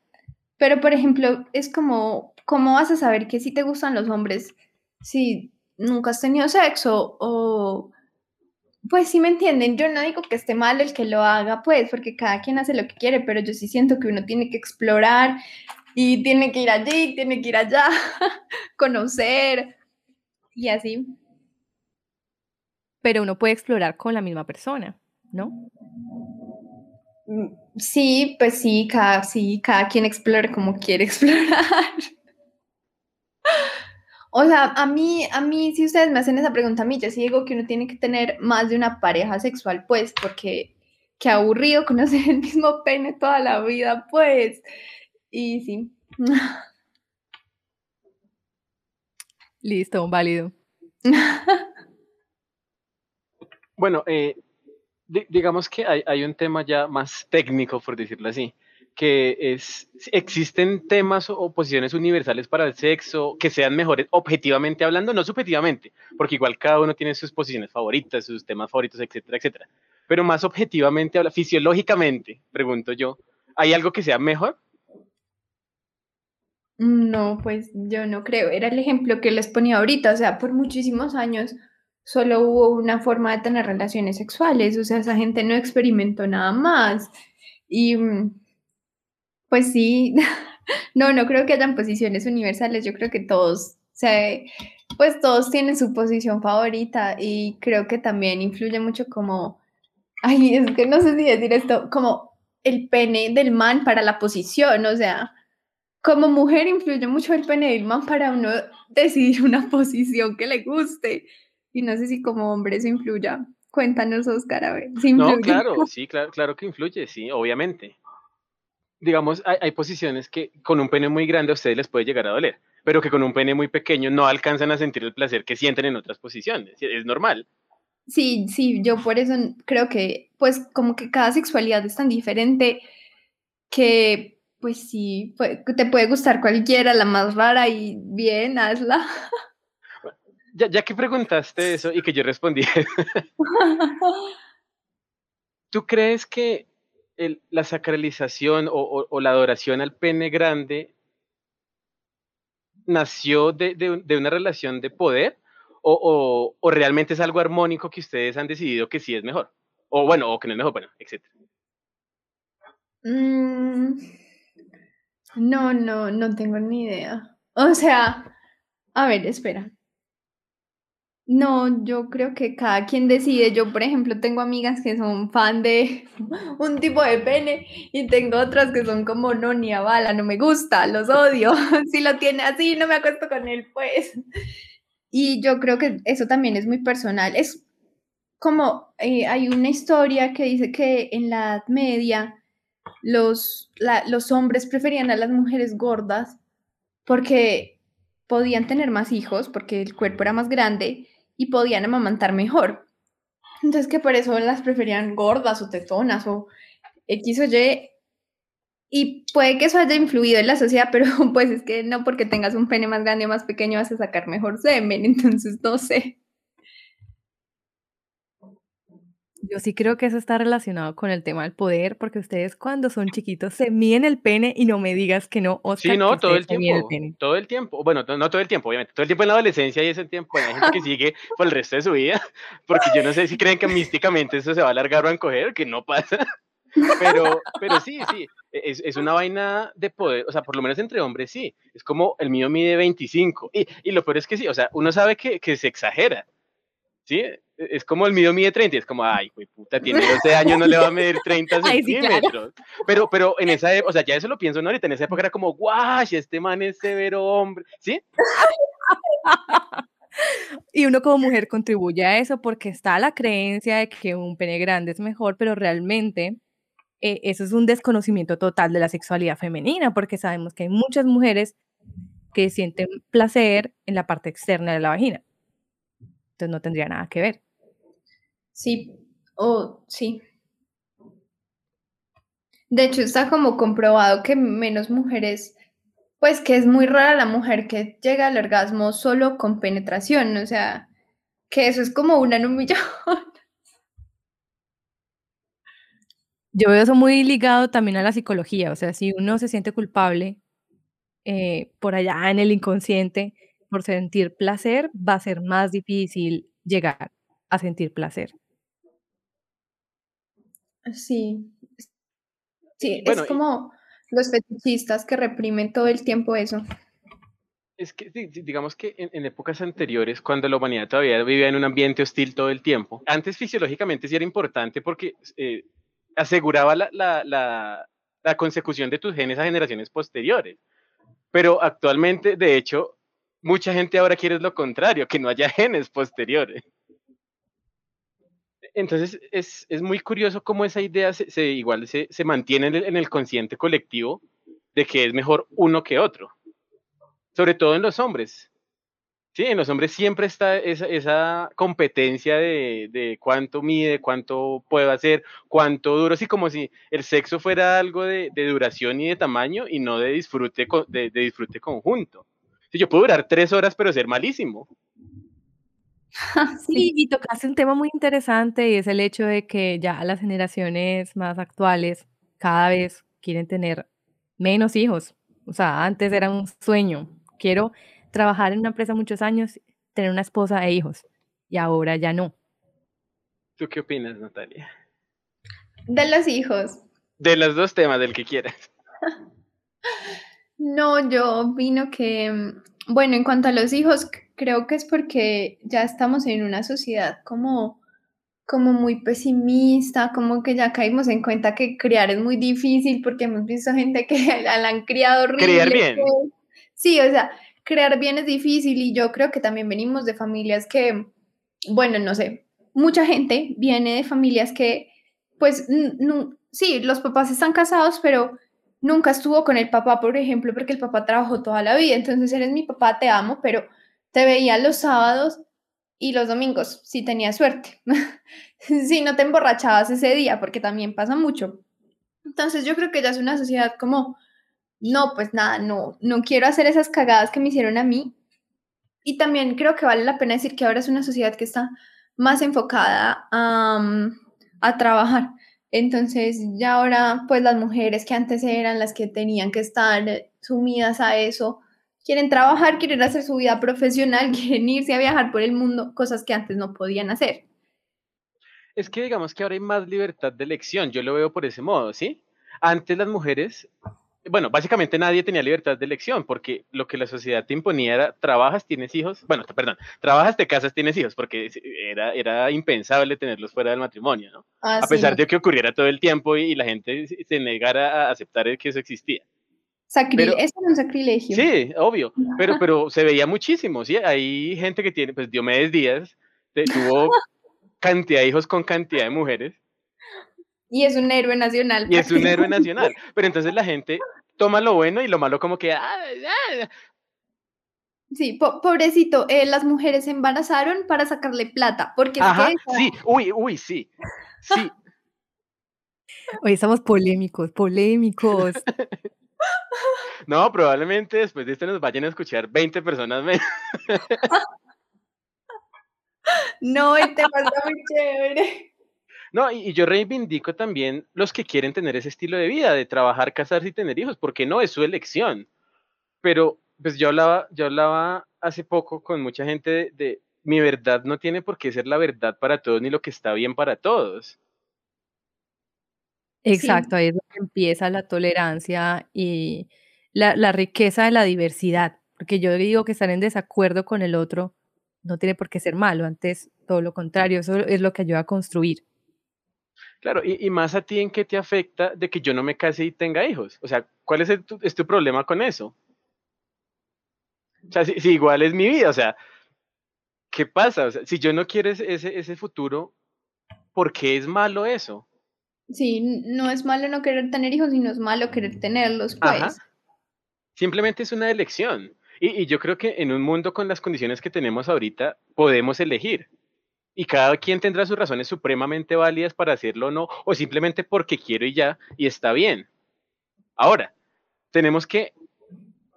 Pero por ejemplo, es como, ¿cómo vas a saber que si te gustan los hombres si nunca has tenido sexo o pues sí me entienden, yo no digo que esté mal el que lo haga, pues, porque cada quien hace lo que quiere, pero yo sí siento que uno tiene que explorar y tiene que ir allí, tiene que ir allá, conocer y así. Pero uno puede explorar con la misma persona, ¿no? Mm, sí, pues sí, cada, sí, cada quien explora como quiere explorar. O sea, a mí, a mí, si ustedes me hacen esa pregunta a mí, yo sí digo que uno tiene que tener más de una pareja sexual, pues, porque qué aburrido conocer el mismo pene toda la vida, pues. Y sí. Listo, válido. bueno, eh, digamos que hay, hay, un tema ya más técnico, por decirlo así que es, existen temas o posiciones universales para el sexo que sean mejores objetivamente hablando, no subjetivamente, porque igual cada uno tiene sus posiciones favoritas, sus temas favoritos, etcétera, etcétera. Pero más objetivamente, fisiológicamente, pregunto yo, ¿hay algo que sea mejor? No, pues yo no creo. Era el ejemplo que les ponía ahorita. O sea, por muchísimos años solo hubo una forma de tener relaciones sexuales. O sea, esa gente no experimentó nada más. Y mm, pues sí, no, no creo que hayan posiciones universales, yo creo que todos, o pues todos tienen su posición favorita y creo que también influye mucho como, ay, es que no sé si decir esto, como el pene del man para la posición, o sea, como mujer influye mucho el pene del man para uno decidir una posición que le guste y no sé si como hombre eso influya. Cuéntanos, Oscar, a ver. no, claro, sí, claro, claro que influye, sí, obviamente digamos, hay, posiciones que con un pene muy grande a ustedes les puede llegar a doler, pero que con un pene muy pequeño no alcanzan a sentir el placer que sienten en otras posiciones. Es normal. Sí, sí, yo por eso creo que, pues, como que cada sexualidad es tan diferente que, pues sí, te puede gustar cualquiera, la más rara y bien, hazla. Ya, ya que preguntaste eso y que yo respondí, ¿tú crees que la sacralización o, la adoración al pene grande nació de, una relación de poder o, realmente es algo armónico que ustedes han decidido que sí es mejor? O bueno, o que no es mejor, bueno, etc. Mm, no, no, no tengo ni idea. O sea, a ver, espera. No, yo creo que cada quien decide. Yo, por ejemplo, tengo amigas que son fan de un tipo de pene y tengo otras que son como, no, ni a bala, no me gusta, los odio. si lo tiene así, no me acuesto con él, pues. Y yo creo que eso también es muy personal. Es, como eh, hay una historia que dice que en la Edad Media los, los hombres preferían a las mujeres gordas porque podían tener más hijos, porque el cuerpo era más grande y podían amamantar mejor. Entonces que por eso las preferían gordas o tetonas o X o Y. Y puede que eso haya influido en la sociedad, pero pues es que no porque tengas un pene más grande o más pequeño vas a sacar mejor semen, entonces no sé. Yo sí creo que eso está relacionado con el tema del poder, porque ustedes cuando son chiquitos se miden el pene y no me digas que no, Oscar. Sí, no, todo el tiempo. todo el tiempo. Bueno, no, todo el tiempo, obviamente. Todo el tiempo en la adolescencia y ese tiempo. Hay gente que sigue por el resto de su vida, porque yo no sé si creen que místicamente eso se va a alargar o a encoger, que no pasa. Pero, pero sí, sí, es, es, una vaina de poder, o sea, por lo menos entre hombres sí, es como el mío mide 25, y, y lo peor es que sí, o sea, uno sabe que, que se exagera, ¿sí? es como el mío mide 30, es como, ay, güey, puta, tiene 12 años, no le va a medir 30 centímetros. pero, pero en esa época, o sea, ya eso lo pienso ¿no? ahorita, en esa época era como, guau, este man es severo hombre, ¿sí? y uno como mujer contribuye a eso porque está la creencia de que un pene grande es mejor, pero realmente eh, eso es un desconocimiento total de la sexualidad femenina, porque sabemos que hay muchas mujeres que sienten placer en la parte externa de la vagina. Entonces no tendría nada que ver. Sí, o sí. De hecho, está como comprobado que menos mujeres, pues que es muy rara la mujer que llega al orgasmo solo con penetración, o sea, que eso es como una en un millón. Yo veo eso muy ligado también a la psicología, o sea, si uno se siente culpable eh, por allá en el inconsciente por sentir placer, va a ser más difícil llegar a sentir placer. Sí. Sí, es como los fetichistas que reprimen todo el tiempo eso. Es que digamos que en, épocas anteriores, cuando la humanidad todavía vivía en un ambiente hostil todo el tiempo, antes fisiológicamente sí era importante porque eh, aseguraba la, la, la, consecución de tus genes a generaciones posteriores. Pero actualmente, de hecho, mucha gente ahora quiere lo contrario, que no haya genes posteriores entonces es, es, muy curioso cómo esa idea se, igual se, se mantiene en el, consciente colectivo de que es mejor uno que otro, sobre todo en los hombres. Sí, en los hombres siempre está esa, esa competencia de, de, cuánto mide, cuánto puede hacer, cuánto duro, así como si el sexo fuera algo de, de duración y de tamaño y no de disfrute, de disfrute conjunto. Si yo puedo durar tres horas pero ser malísimo. Sí, y tocaste un tema muy interesante y es el hecho de que ya las generaciones más actuales cada vez quieren tener menos hijos. O sea, antes era un sueño. Quiero trabajar en una empresa muchos años, tener una esposa e hijos. Y ahora ya no. ¿Tú qué opinas, Natalia? De los hijos. De los dos temas, del que quieras. No, yo opino que, mm, bueno, en cuanto a los hijos, creo que es porque ya estamos en una sociedad como, como muy pesimista, como que ya caímos en cuenta que criar es muy difícil porque hemos visto gente que la, han criado horrible. Criar bien. Sí, o sea, crear bien es difícil y yo creo que también venimos de familias que, bueno, no sé, mucha gente viene de familias que, pues, sí, los papás están casados, pero nunca estuvo con el papá, por ejemplo, porque el papá trabajó toda la vida, entonces eres mi papá, te amo, pero te veía los sábados y los domingos, si tenías suerte. si no te emborrachabas ese día, porque también pasa mucho. Entonces yo creo que ya es una sociedad como, no, pues nada, no, no quiero hacer esas cagadas que me hicieron a mí. Y también creo que vale la pena decir que ahora es una sociedad que está más enfocada a trabajar. Entonces ya ahora, pues las mujeres que antes eran las que tenían que estar sumidas a eso, quieren trabajar, quieren hacer su vida profesional, quieren irse a viajar por el mundo, cosas que antes no podían hacer. Es que digamos que ahora hay más libertad de elección, yo lo veo por ese modo, ¿sí? Antes las mujeres, bueno, básicamente nadie tenía libertad de elección porque lo que la sociedad te imponía era trabajas, tienes hijos, bueno, perdón, trabajas, te casas, tienes hijos, porque era, era impensable tenerlos fuera del matrimonio, ¿no? Ah, a pesar de que ocurriera todo el tiempo y, y la gente se negara a aceptar que eso existía. Sacri es un sacrilegio. Sí, obvio, pero, pero se veía muchísimo, ¿sí? Hay gente que tiene, pues Diomedes Díaz tuvo cantidad de hijos con cantidad de mujeres. Y es un héroe nacional. Y es un héroe nacional. Pero entonces la gente toma lo bueno y lo malo como que... Ah, ah". Sí, pobrecito, eh, las mujeres se embarazaron para sacarle plata, porque sí, uy, uy, sí, sí. Hoy estamos polémicos, polémicos. No, probablemente después de esto nos vayan a escuchar 20 personas menos. No, el tema está muy chévere. No, y, yo reivindico también los que quieren tener ese estilo de vida, de trabajar, casarse y tener hijos, porque no es su elección. Pero, pues yo hablaba, yo hablaba hace poco con mucha gente de, mi verdad no tiene por qué ser la verdad para todos ni lo que está bien para todos. Exacto, ahí es donde empieza la tolerancia y la, la, riqueza de la diversidad, porque yo digo que estar en desacuerdo con el otro no tiene por qué ser malo, antes todo lo contrario, eso es lo que ayuda a construir. Claro, y, más a ti en qué te afecta de que yo no me case y tenga hijos. O sea, ¿cuál es, tu, es tu problema con eso? O sea, si, igual es mi vida, o sea, ¿qué pasa? O sea, si yo no quiero ese, ese futuro, ¿por qué es malo eso? Sí, no es malo no querer tener hijos, sino es malo querer tenerlos, pues. Simplemente es una elección. Y, yo creo que en un mundo con las condiciones que tenemos ahorita, podemos elegir. Y cada quien tendrá sus razones supremamente válidas para hacerlo o no, o simplemente porque quiero y ya, y está bien. Ahora, tenemos que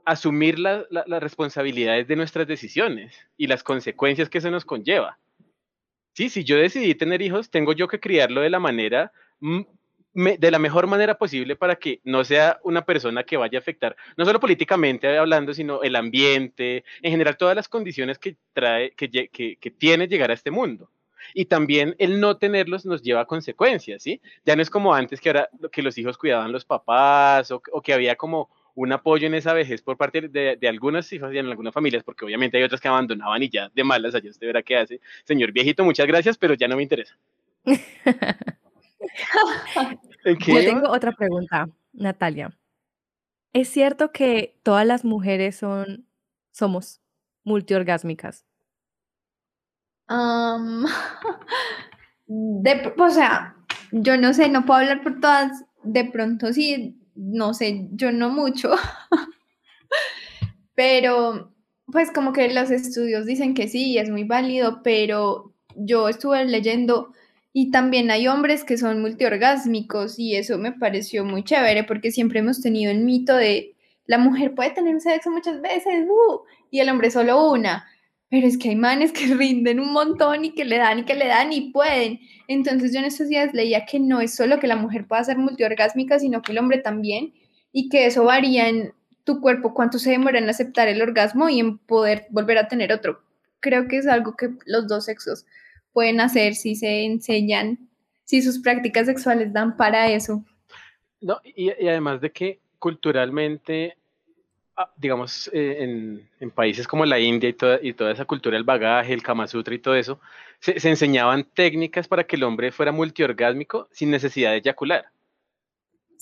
asumir las responsabilidades de nuestras decisiones y las consecuencias que se nos conlleva. Sí, si yo decidí tener hijos, tengo yo que criarlo de la manera de la mejor manera posible para que no sea una persona que vaya a afectar, no solo políticamente hablando, sino el ambiente, en general todas las condiciones que trae, que, que, tiene llegar a este mundo. Y también el no tenerlos nos lleva a consecuencias, ¿sí? Ya no es como antes que ahora que los hijos cuidaban los papás o, que había como un apoyo en esa vejez por parte de, de, algunas hijas y en algunas familias, porque obviamente hay otras que abandonaban y ya de malas, allá usted verá qué hace. Señor viejito, muchas gracias, pero ya no me interesa. Yo tengo otra pregunta, Natalia. ¿Es cierto que todas las mujeres son, somos multiorgásmicas? o sea, yo no sé, no puedo hablar por todas. De pronto sí, no sé, yo no mucho. pero, pues como que los estudios dicen que sí, es muy válido, pero yo estuve leyendo y también hay hombres que son multiorgásmicos y eso me pareció muy chévere porque siempre hemos tenido el mito de la mujer puede tener sexo muchas veces uh, y el hombre solo una. Pero es que hay manes que rinden un montón y que le dan y que le dan y pueden. Entonces yo en estos días leía que no es solo que la mujer pueda ser multiorgásmica, sino que el hombre también y que eso varía en tu cuerpo, cuánto se demora en aceptar el orgasmo y en poder volver a tener otro. Creo que es algo que los dos sexos pueden hacer, si se enseñan, si sus prácticas sexuales dan para eso. No, y, además de que culturalmente, ah, digamos, eh, en, países como la India y toda, y toda esa cultura del bagaje, el Kama Sutra y todo eso, se, enseñaban técnicas para que el hombre fuera multiorgásmico sin necesidad de eyacular.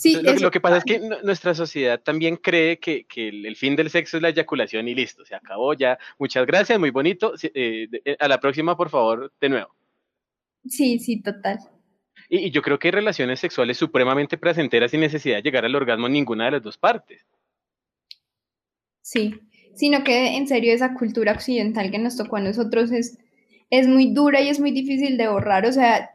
Sí, lo, que pasa es que nuestra sociedad también cree que, el, fin del sexo es la eyaculación y listo, se acabó ya. Muchas gracias, muy bonito. Eh, eh, a la próxima, por favor, de nuevo. Sí, sí, total. Y, yo creo que hay relaciones sexuales supremamente placenteras sin necesidad de llegar al orgasmo en ninguna de las dos partes. Sí, sino que en serio esa cultura occidental que nos tocó a nosotros es, es muy dura y es muy difícil de borrar. O sea,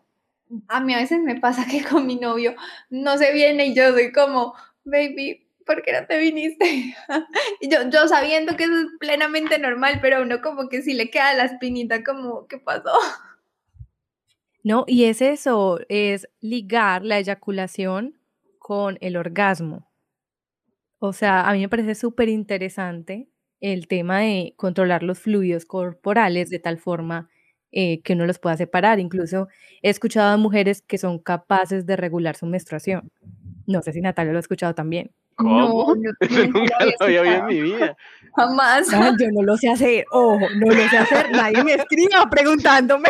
a mí a veces me pasa que con mi novio no se viene y yo soy como, baby, ¿por qué no te viniste? y yo, yo sabiendo que eso es plenamente normal, pero uno como que si le queda la espinita como, ¿qué pasó? No, y es eso, es ligar la eyaculación con el orgasmo. O sea, a mí me parece súper interesante el tema de controlar los fluidos corporales de tal forma eh, que uno los pueda separar. Incluso he escuchado a mujeres que son capaces de regular su menstruación. No sé si Natalia lo ha escuchado también. ¿Cómo? No, nunca lo había oído en mi vida. Jamás. yo no lo sé hacer. Ojo, no lo sé hacer. Nadie me escriba preguntándome.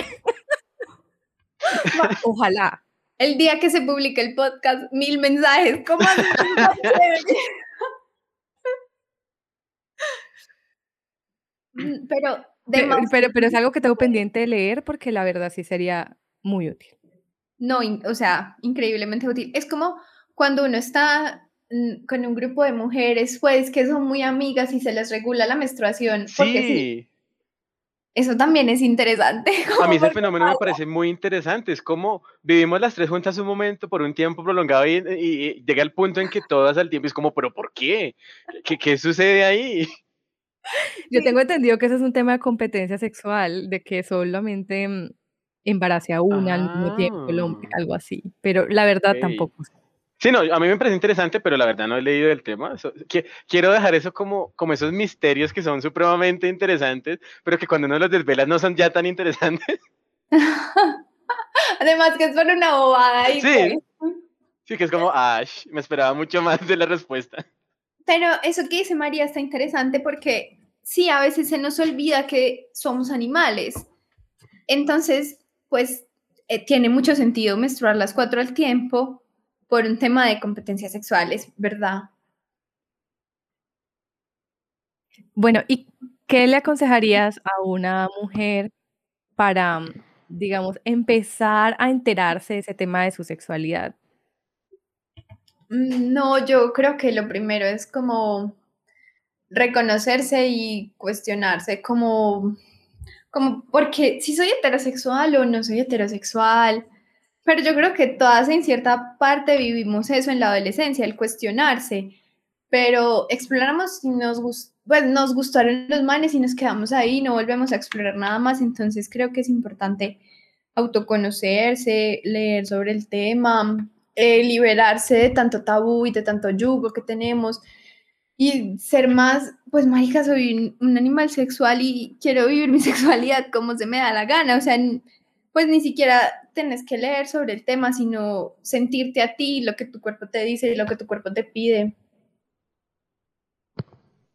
Ojalá. El día que se publique el podcast, mil mensajes. ¿Cómo Pero pero, pero, es algo que tengo pendiente de leer porque la verdad sí sería muy útil. No, o sea, increíblemente útil. Es como cuando uno está mm, con un grupo de mujeres, pues, que son muy amigas y se les regula la menstruación. Sí. Eso también es interesante. A mí ese fenómeno me parece muy interesante. Es como vivimos las tres juntas un momento por un tiempo prolongado y, llega el punto en que todas al tiempo es como, ¿pero por qué? ¿Qué, qué sucede ahí? Yo tengo entendido que ese es un tema de competencia sexual, de que solamente mm, embarace a una al mismo tiempo el hombre, ah. algo así. Pero la verdad tampoco Sí, no, a mí me parece interesante, pero la verdad no he leído el tema. quiero dejar eso como, como esos misterios que son supremamente interesantes, pero que cuando uno los desvela no son ya tan interesantes. Además que es solo una bobada. Y sí. Pues. Sí, que es como, Ash, me esperaba mucho más de la respuesta. Pero eso que dice María está interesante porque sí, a veces se nos olvida que somos animales. Entonces, pues eh, tiene mucho sentido menstruar las cuatro al tiempo por un tema de competencias sexuales, ¿verdad? Bueno, ¿y qué le aconsejarías a una mujer para, digamos, empezar a enterarse de ese tema de su sexualidad? Mm, no, yo creo que lo primero es como reconocerse y cuestionarse, como, como, porque si soy heterosexual o no soy heterosexual, pero yo creo que todas en cierta parte vivimos eso en la adolescencia, el cuestionarse, pero exploramos si nos, pues, nos gustaron los manes y nos quedamos ahí, no volvemos a explorar nada más, entonces creo que es importante autoconocerse, leer sobre el tema, eh, liberarse de tanto tabú y de tanto yugo que tenemos y ser más, pues marica, soy un, animal sexual y quiero vivir mi sexualidad como se me da la gana, o sea, pues ni siquiera tenés que leer sobre el tema, sino sentirte a ti, lo que tu cuerpo te dice y lo que tu cuerpo te pide.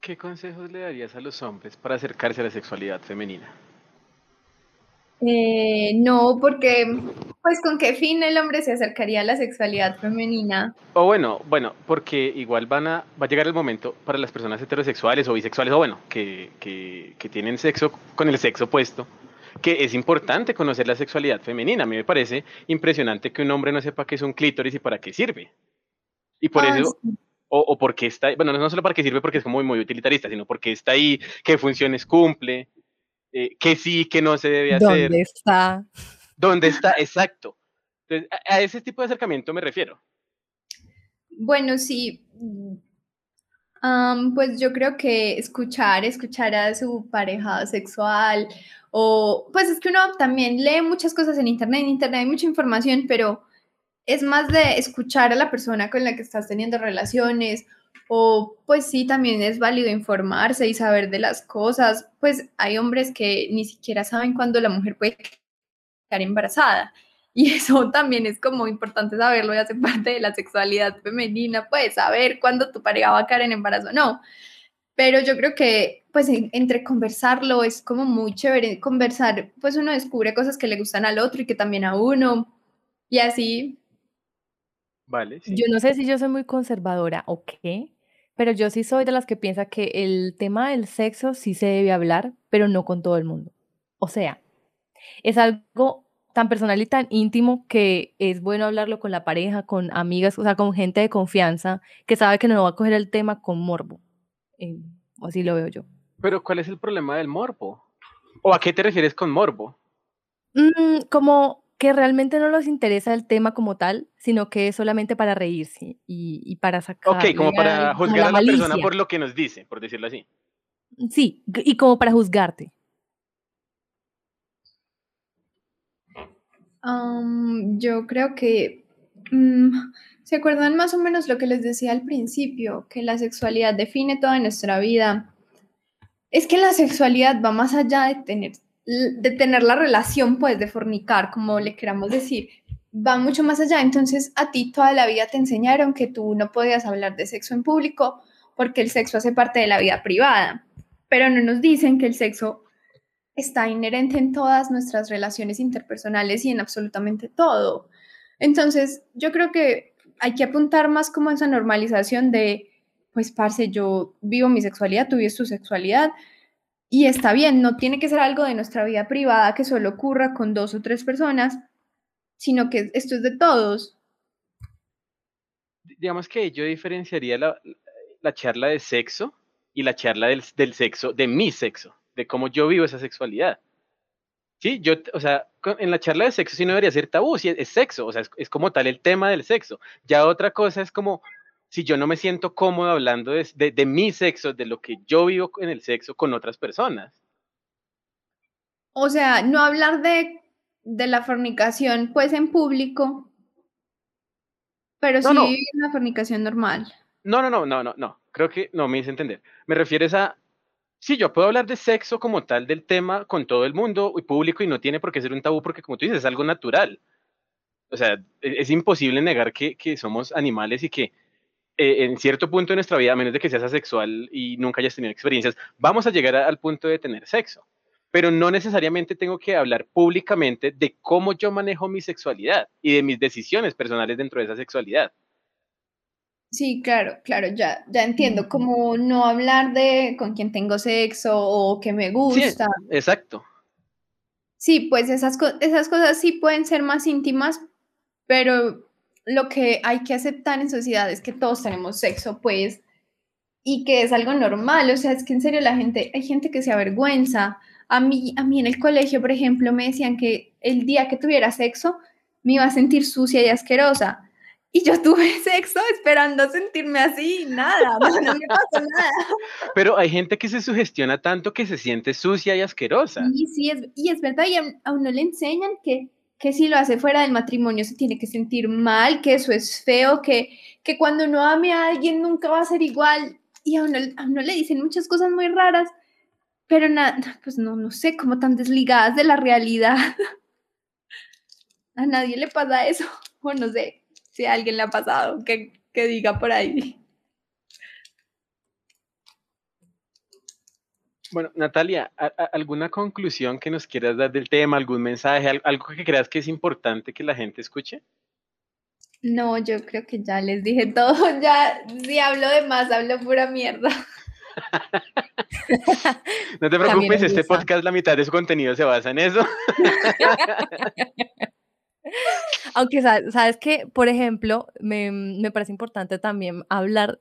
¿Qué consejos le darías a los hombres para acercarse a la sexualidad femenina? Eh, no, porque, pues, ¿con qué fin el hombre se acercaría a la sexualidad femenina? O bueno, bueno, porque igual van a, va a llegar el momento para las personas heterosexuales o bisexuales, o bueno, que, que, que tienen sexo con el sexo opuesto, que es importante conocer la sexualidad femenina. A mí me parece impresionante que un hombre no sepa qué es un clítoris y para qué sirve. Y por ah, eso, o, o porque está, bueno, no solo para qué sirve porque es como muy, muy utilitarista, sino porque está ahí, qué funciones cumple, eh, que sí, que no se debe hacer. ¿Dónde está? ¿Dónde está? Exacto. Entonces, a, ese tipo de acercamiento me refiero. Bueno, sí. pues yo creo que escuchar, escuchar a su pareja sexual, o pues es que uno también lee muchas cosas en internet, en internet hay mucha información, pero es más de escuchar a la persona con la que estás teniendo relaciones o pues sí, también es válido informarse y saber de las cosas. Pues hay hombres que ni siquiera saben cuándo la mujer puede quedar embarazada. Y eso también es como importante saberlo y hace parte de la sexualidad femenina, pues saber cuándo tu pareja va a caer en embarazo o no. Pero yo creo que pues entre conversarlo es como muy chévere conversar, pues uno descubre cosas que le gustan al otro y que también a uno. Y así. Vale. Yo no sé si yo soy muy conservadora o qué, pero yo sí soy de las que piensa que el tema del sexo sí se debe hablar, pero no con todo el mundo. O sea, es algo tan personal y tan íntimo que es bueno hablarlo con la pareja, con amigas, o sea, con gente de confianza que sabe que no va a coger el tema con morbo. Eh, así lo veo yo. Pero ¿cuál es el problema del morbo? ¿O a qué te refieres con morbo? Mm, como que realmente no nos interesa el tema como tal, sino que es solamente para reírse y, para sacar. Ok, como para juzgar a la persona por lo que nos dice, por decirlo así. Sí, y como para juzgarte. yo creo que. Mm, ¿Se acuerdan más o menos lo que les decía al principio? Que la sexualidad define toda nuestra vida. Es que la sexualidad va más allá de tener de tener la relación, pues, de fornicar, como le queramos decir, va mucho más allá. Entonces, a ti toda la vida te enseñaron que tú no podías hablar de sexo en público porque el sexo hace parte de la vida privada, pero no nos dicen que el sexo está inherente en todas nuestras relaciones interpersonales y en absolutamente todo. Entonces, yo creo que hay que apuntar más como a esa normalización de, pues, parce, yo vivo mi sexualidad, tú vives tu sexualidad, y está bien, no tiene que ser algo de nuestra vida privada que solo ocurra con dos o tres personas, sino que esto es de todos. Digamos que yo diferenciaría la, la charla de sexo y la charla del, del, sexo, de mi sexo, de cómo yo vivo esa sexualidad. Sí, yo, o sea, en la charla de sexo sí no debería ser tabú, sí es, sexo, o sea, es, como tal el tema del sexo. Ya otra cosa es como si yo no me siento cómodo hablando de, de, de mi sexo, de lo que yo vivo en el sexo con otras personas. O sea, no hablar de, de la fornicación pues en público, pero sí no. la fornicación normal. No, no, no, no, no, no. Creo que no me hice entender. Me refieres a. Sí, yo puedo hablar de sexo como tal del tema con todo el mundo y público y no tiene por qué ser un tabú porque, como tú dices, es algo natural. O sea, es, es imposible negar que, que, somos animales y que eh, en cierto punto de nuestra vida, a menos de que seas asexual y nunca hayas tenido experiencias, vamos a llegar a, al punto de tener sexo. Pero no necesariamente tengo que hablar públicamente de cómo yo manejo mi sexualidad y de mis decisiones personales dentro de esa sexualidad. Sí, claro, claro, ya, ya entiendo. Como no hablar de con quién tengo sexo o que me gusta. Sí, exacto. Sí, pues esas, esas cosas sí pueden ser más íntimas, pero lo que hay que aceptar en sociedad es que todos tenemos sexo, pues, y que es algo normal. O sea, es que en serio la gente, hay gente que se avergüenza. A mí, a mí en el colegio, por ejemplo, me decían que el día que tuviera sexo me iba a sentir sucia y asquerosa y yo tuve sexo esperando sentirme así, nada, no, no me pasó nada. Pero hay gente que se sugestiona tanto que se siente sucia y asquerosa. Sí, sí, es, y es verdad, y a, uno le enseñan que, que si lo hace fuera del matrimonio se tiene que sentir mal, que eso es feo, que, que cuando uno ame a alguien nunca va a ser igual. Y a uno, a uno le dicen muchas cosas muy raras, pero nada, pues no, no sé, como tan desligadas de la realidad. A nadie le pasa eso, o no sé si a alguien le ha pasado, que, que diga por ahí. Bueno, Natalia, ¿alguna conclusión que nos quieras dar del tema, algún mensaje, algo que creas que es importante que la gente escuche? No, yo creo que ya les dije todo, ya si hablo de más, hablo pura mierda. no te preocupes, este podcast, la mitad de su contenido se basa en eso. Aunque sabes que, por ejemplo, me, me, parece importante también hablar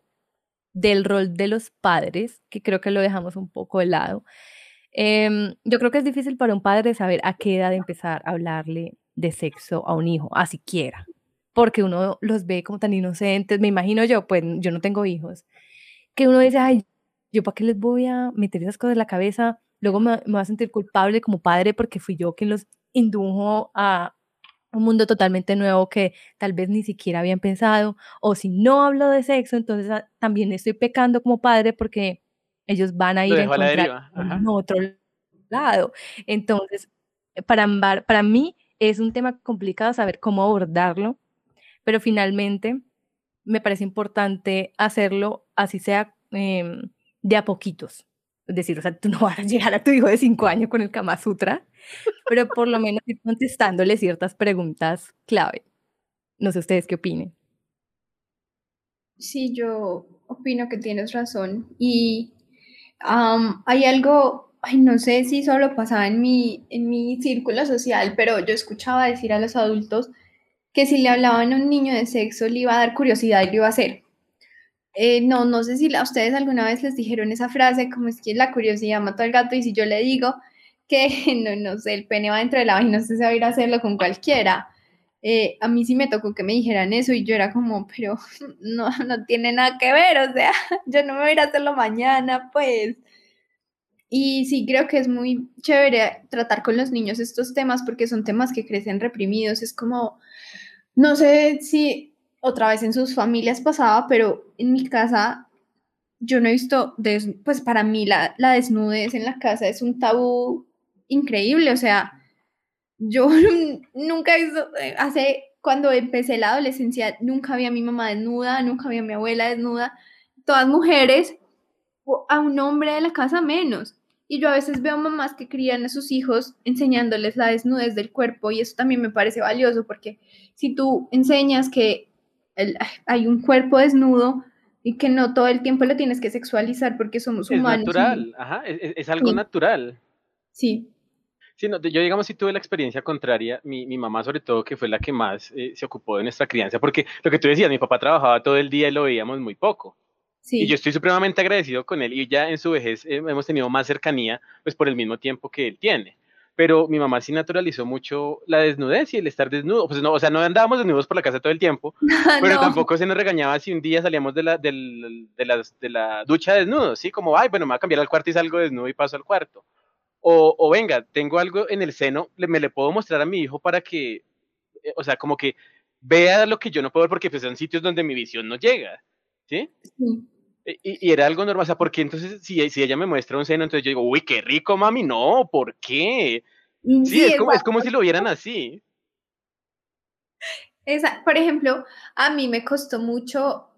del rol de los padres, que creo que lo dejamos un poco de lado. Eh, yo creo que es difícil para un padre saber a qué edad empezar a hablarle de sexo a un hijo, a siquiera, porque uno los ve como tan inocentes, me imagino yo, pues yo no tengo hijos, que uno dice, ay, yo para qué les voy a meter esas cosas en la cabeza, luego me, me voy a sentir culpable como padre porque fui yo quien los indujo a, un mundo totalmente nuevo que tal vez ni siquiera habían pensado, o si no hablo de sexo, entonces ah, también estoy pecando como padre porque ellos van a ir a encontrar en otro lado. Entonces, para, para mí es un tema complicado saber cómo abordarlo, pero finalmente me parece importante hacerlo así sea em, de a poquitos. Decir, o sea, tú no vas a llegar a tu hijo de cinco años con el Kama Sutra, pero por lo menos ir contestándole ciertas preguntas clave. No sé ustedes qué opinen. Sí, yo opino que tienes razón. Y hay algo, ay, no sé si solo pasaba en mi, en mi círculo social, pero yo escuchaba decir a los adultos que si le hablaban a un niño de sexo le iba a dar curiosidad y lo iba a hacer. Eh, no, no sé si a ustedes alguna vez les dijeron esa frase, como es que la curiosidad mató al gato, y si yo le digo que, no, no sé, el pene va dentro de la vagina, sé si va a ir a hacerlo con cualquiera. Eh, a mí sí me tocó que me dijeran eso y yo era como, pero no, no tiene nada que ver, o sea, yo no me voy a ir a hacerlo mañana, pues. Y sí, creo que es muy chévere tratar con los niños estos temas porque son temas que crecen reprimidos. Es como, no sé si otra vez en sus familias pasaba, pero en mi casa yo no he visto, pues para mí la, la desnudez en la casa es un tabú increíble, o sea, yo nunca he visto, eh, hace, cuando empecé la adolescencia, nunca había a mi mamá desnuda, nunca había a mi abuela desnuda, todas mujeres, a un hombre de la casa menos. Y yo a veces veo mamás que crían a sus hijos enseñándoles la desnudez del cuerpo y eso también me parece valioso porque si tú enseñas que hay un cuerpo desnudo y que no todo el tiempo lo tienes que sexualizar porque somos humanos. Es natural, ajá, es, algo natural. Sí. Sí, no, yo digamos si tuve la experiencia contraria, mi, mi, mamá sobre todo, que fue la que más eh, se ocupó de nuestra crianza, porque lo que tú decías, mi papá trabajaba todo el día y lo veíamos muy poco. Sí. Y yo estoy supremamente agradecido con él y ya en su vejez eh, hemos tenido más cercanía, pues por el mismo tiempo que él tiene. Pero mi mamá sí naturalizó mucho la desnudez y el estar desnudo. Pues no, o sea, no andábamos desnudos por la casa todo el tiempo, pero tampoco se nos regañaba si un día salíamos de la, de, la, de la ducha desnudos, ¿sí? Como, ay, bueno, me voy a cambiar al cuarto y salgo desnudo y paso al cuarto o, venga, tengo algo en el seno, me le puedo mostrar a mi hijo para que, eh, o sea, como que vea lo que yo no puedo ver porque pues, son sitios donde mi visión no llega, ¿sí? Sí. E, y, era algo normal, o sea, porque entonces si, si ella me muestra un seno, entonces yo digo, uy, qué rico, mami, no, ¿por qué? Mm, sí, es, como, es como si lo vieran así. Esa, por ejemplo, a mí me costó mucho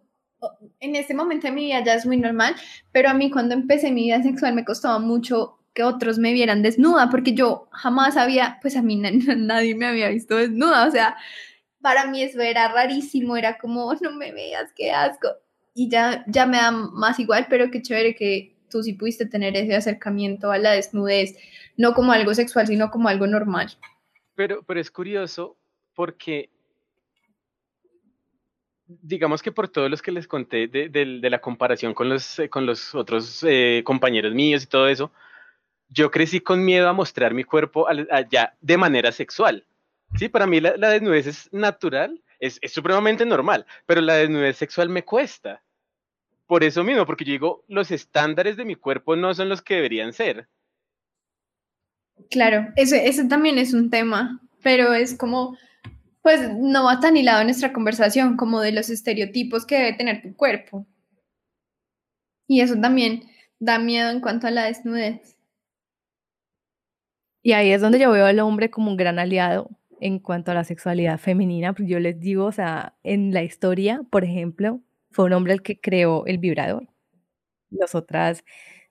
en ese momento de mi vida ya es muy normal, pero a mí cuando empecé mi vida sexual me costaba mucho que otros me vieran desnuda, porque yo jamás había, pues a mí nadie me había visto desnuda, o sea, para mí eso era rarísimo, era como, no me veas, qué asco, y ya, ya me da más igual, pero qué chévere que tú sí pudiste tener ese acercamiento a la desnudez, no como algo sexual, sino como algo normal. Pero, pero es curioso porque digamos que por todos los que les conté de, la comparación con los, con los otros eh, compañeros míos y todo eso, yo crecí con miedo a mostrar mi cuerpo allá de manera sexual. Sí, para mí la, desnudez es natural, es, supremamente normal, pero la desnudez sexual me cuesta. Por eso mismo, porque yo digo, los estándares de mi cuerpo no son los que deberían ser. Claro, ese, ese también es un tema, pero es como, pues no va tan hilado en nuestra conversación como de los estereotipos que debe tener tu cuerpo. Y eso también da miedo en cuanto a la desnudez. Y ahí es donde yo veo al hombre como un gran aliado en cuanto a la sexualidad femenina. Pues yo les digo, o sea, en la historia, por ejemplo, fue un hombre el que creó el vibrador. Nosotras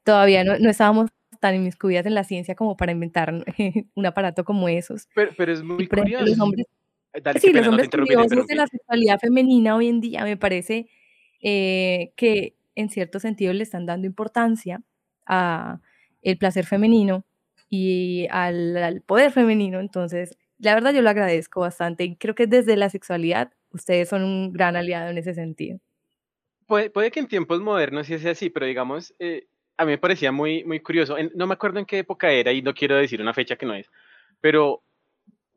todavía no, no estábamos tan inmiscuidas en la ciencia como para inventar un aparato como esos. Pero, pero es muy curioso. los hombres, sí, los hombres curiosos de la sexualidad femenina hoy en día me parece eh, que en cierto sentido le están dando importancia a el placer femenino y al, poder femenino. Entonces, la verdad yo lo agradezco bastante y creo que desde la sexualidad ustedes son un gran aliado en ese sentido. Puede, puede que en tiempos modernos sí sea así, pero digamos, eh, a mí me parecía muy, muy curioso. no me acuerdo en qué época era y no quiero decir una fecha que no es, pero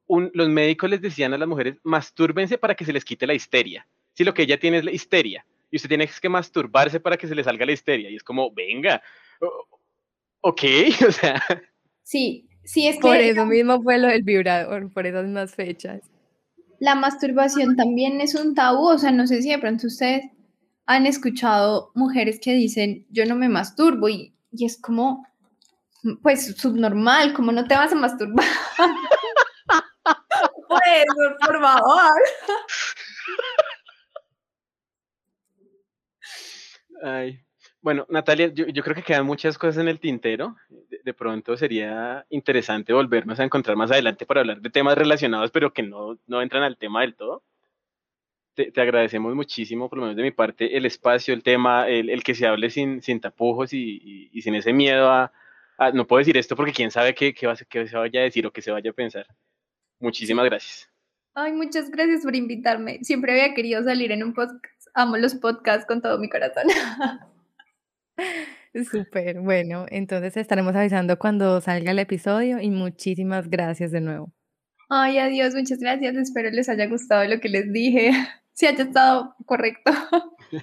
los médicos les decían a las mujeres, mastúrbense para que se les quite la histeria. Si lo que ella tiene es la histeria y usted tiene que masturbarse para que se le salga la histeria. Y es como, venga, ok, o sea, Sí, sí es que... Por eso mismo fue lo del vibrador, por esas mismas fechas. La masturbación también es un tabú, o sea, no sé si de pronto ustedes han escuchado mujeres que dicen, yo no me masturbo y, y es como, pues, subnormal, como no te vas a masturbar. pues, por favor. Ay, bueno, Natalia, yo, creo que quedan muchas cosas en el tintero. De, pronto sería interesante volvernos a encontrar más adelante para hablar de temas relacionados, pero que no, no entran al tema del todo. Te, agradecemos muchísimo, por lo menos de mi parte, el espacio, el tema, el, que se hable sin, sin tapujos y, y, sin ese miedo a, No puedo decir esto porque quién sabe qué, qué, va, qué se vaya a decir o qué se vaya a pensar. Muchísimas gracias. Ay, muchas gracias por invitarme. Siempre había querido salir en un podcast. Amo los podcasts con todo mi corazón. Súper, bueno, entonces estaremos avisando cuando salga el episodio y muchísimas gracias de nuevo. Ay, adiós, muchas gracias. Espero les haya gustado lo que les dije. Si haya estado correcto.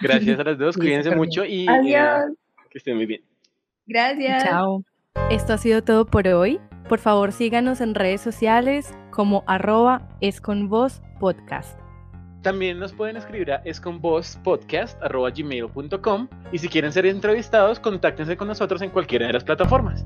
Gracias a las dos, cuídense mucho y eh, que estén muy bien. Gracias. Chao. Esto ha sido todo por hoy. Por favor, síganos en redes sociales como arroba es con vos podcast. También nos pueden escribir a esconvozpodcast.gmail.com y si quieren ser entrevistados, contáctense con nosotros en cualquiera de las plataformas.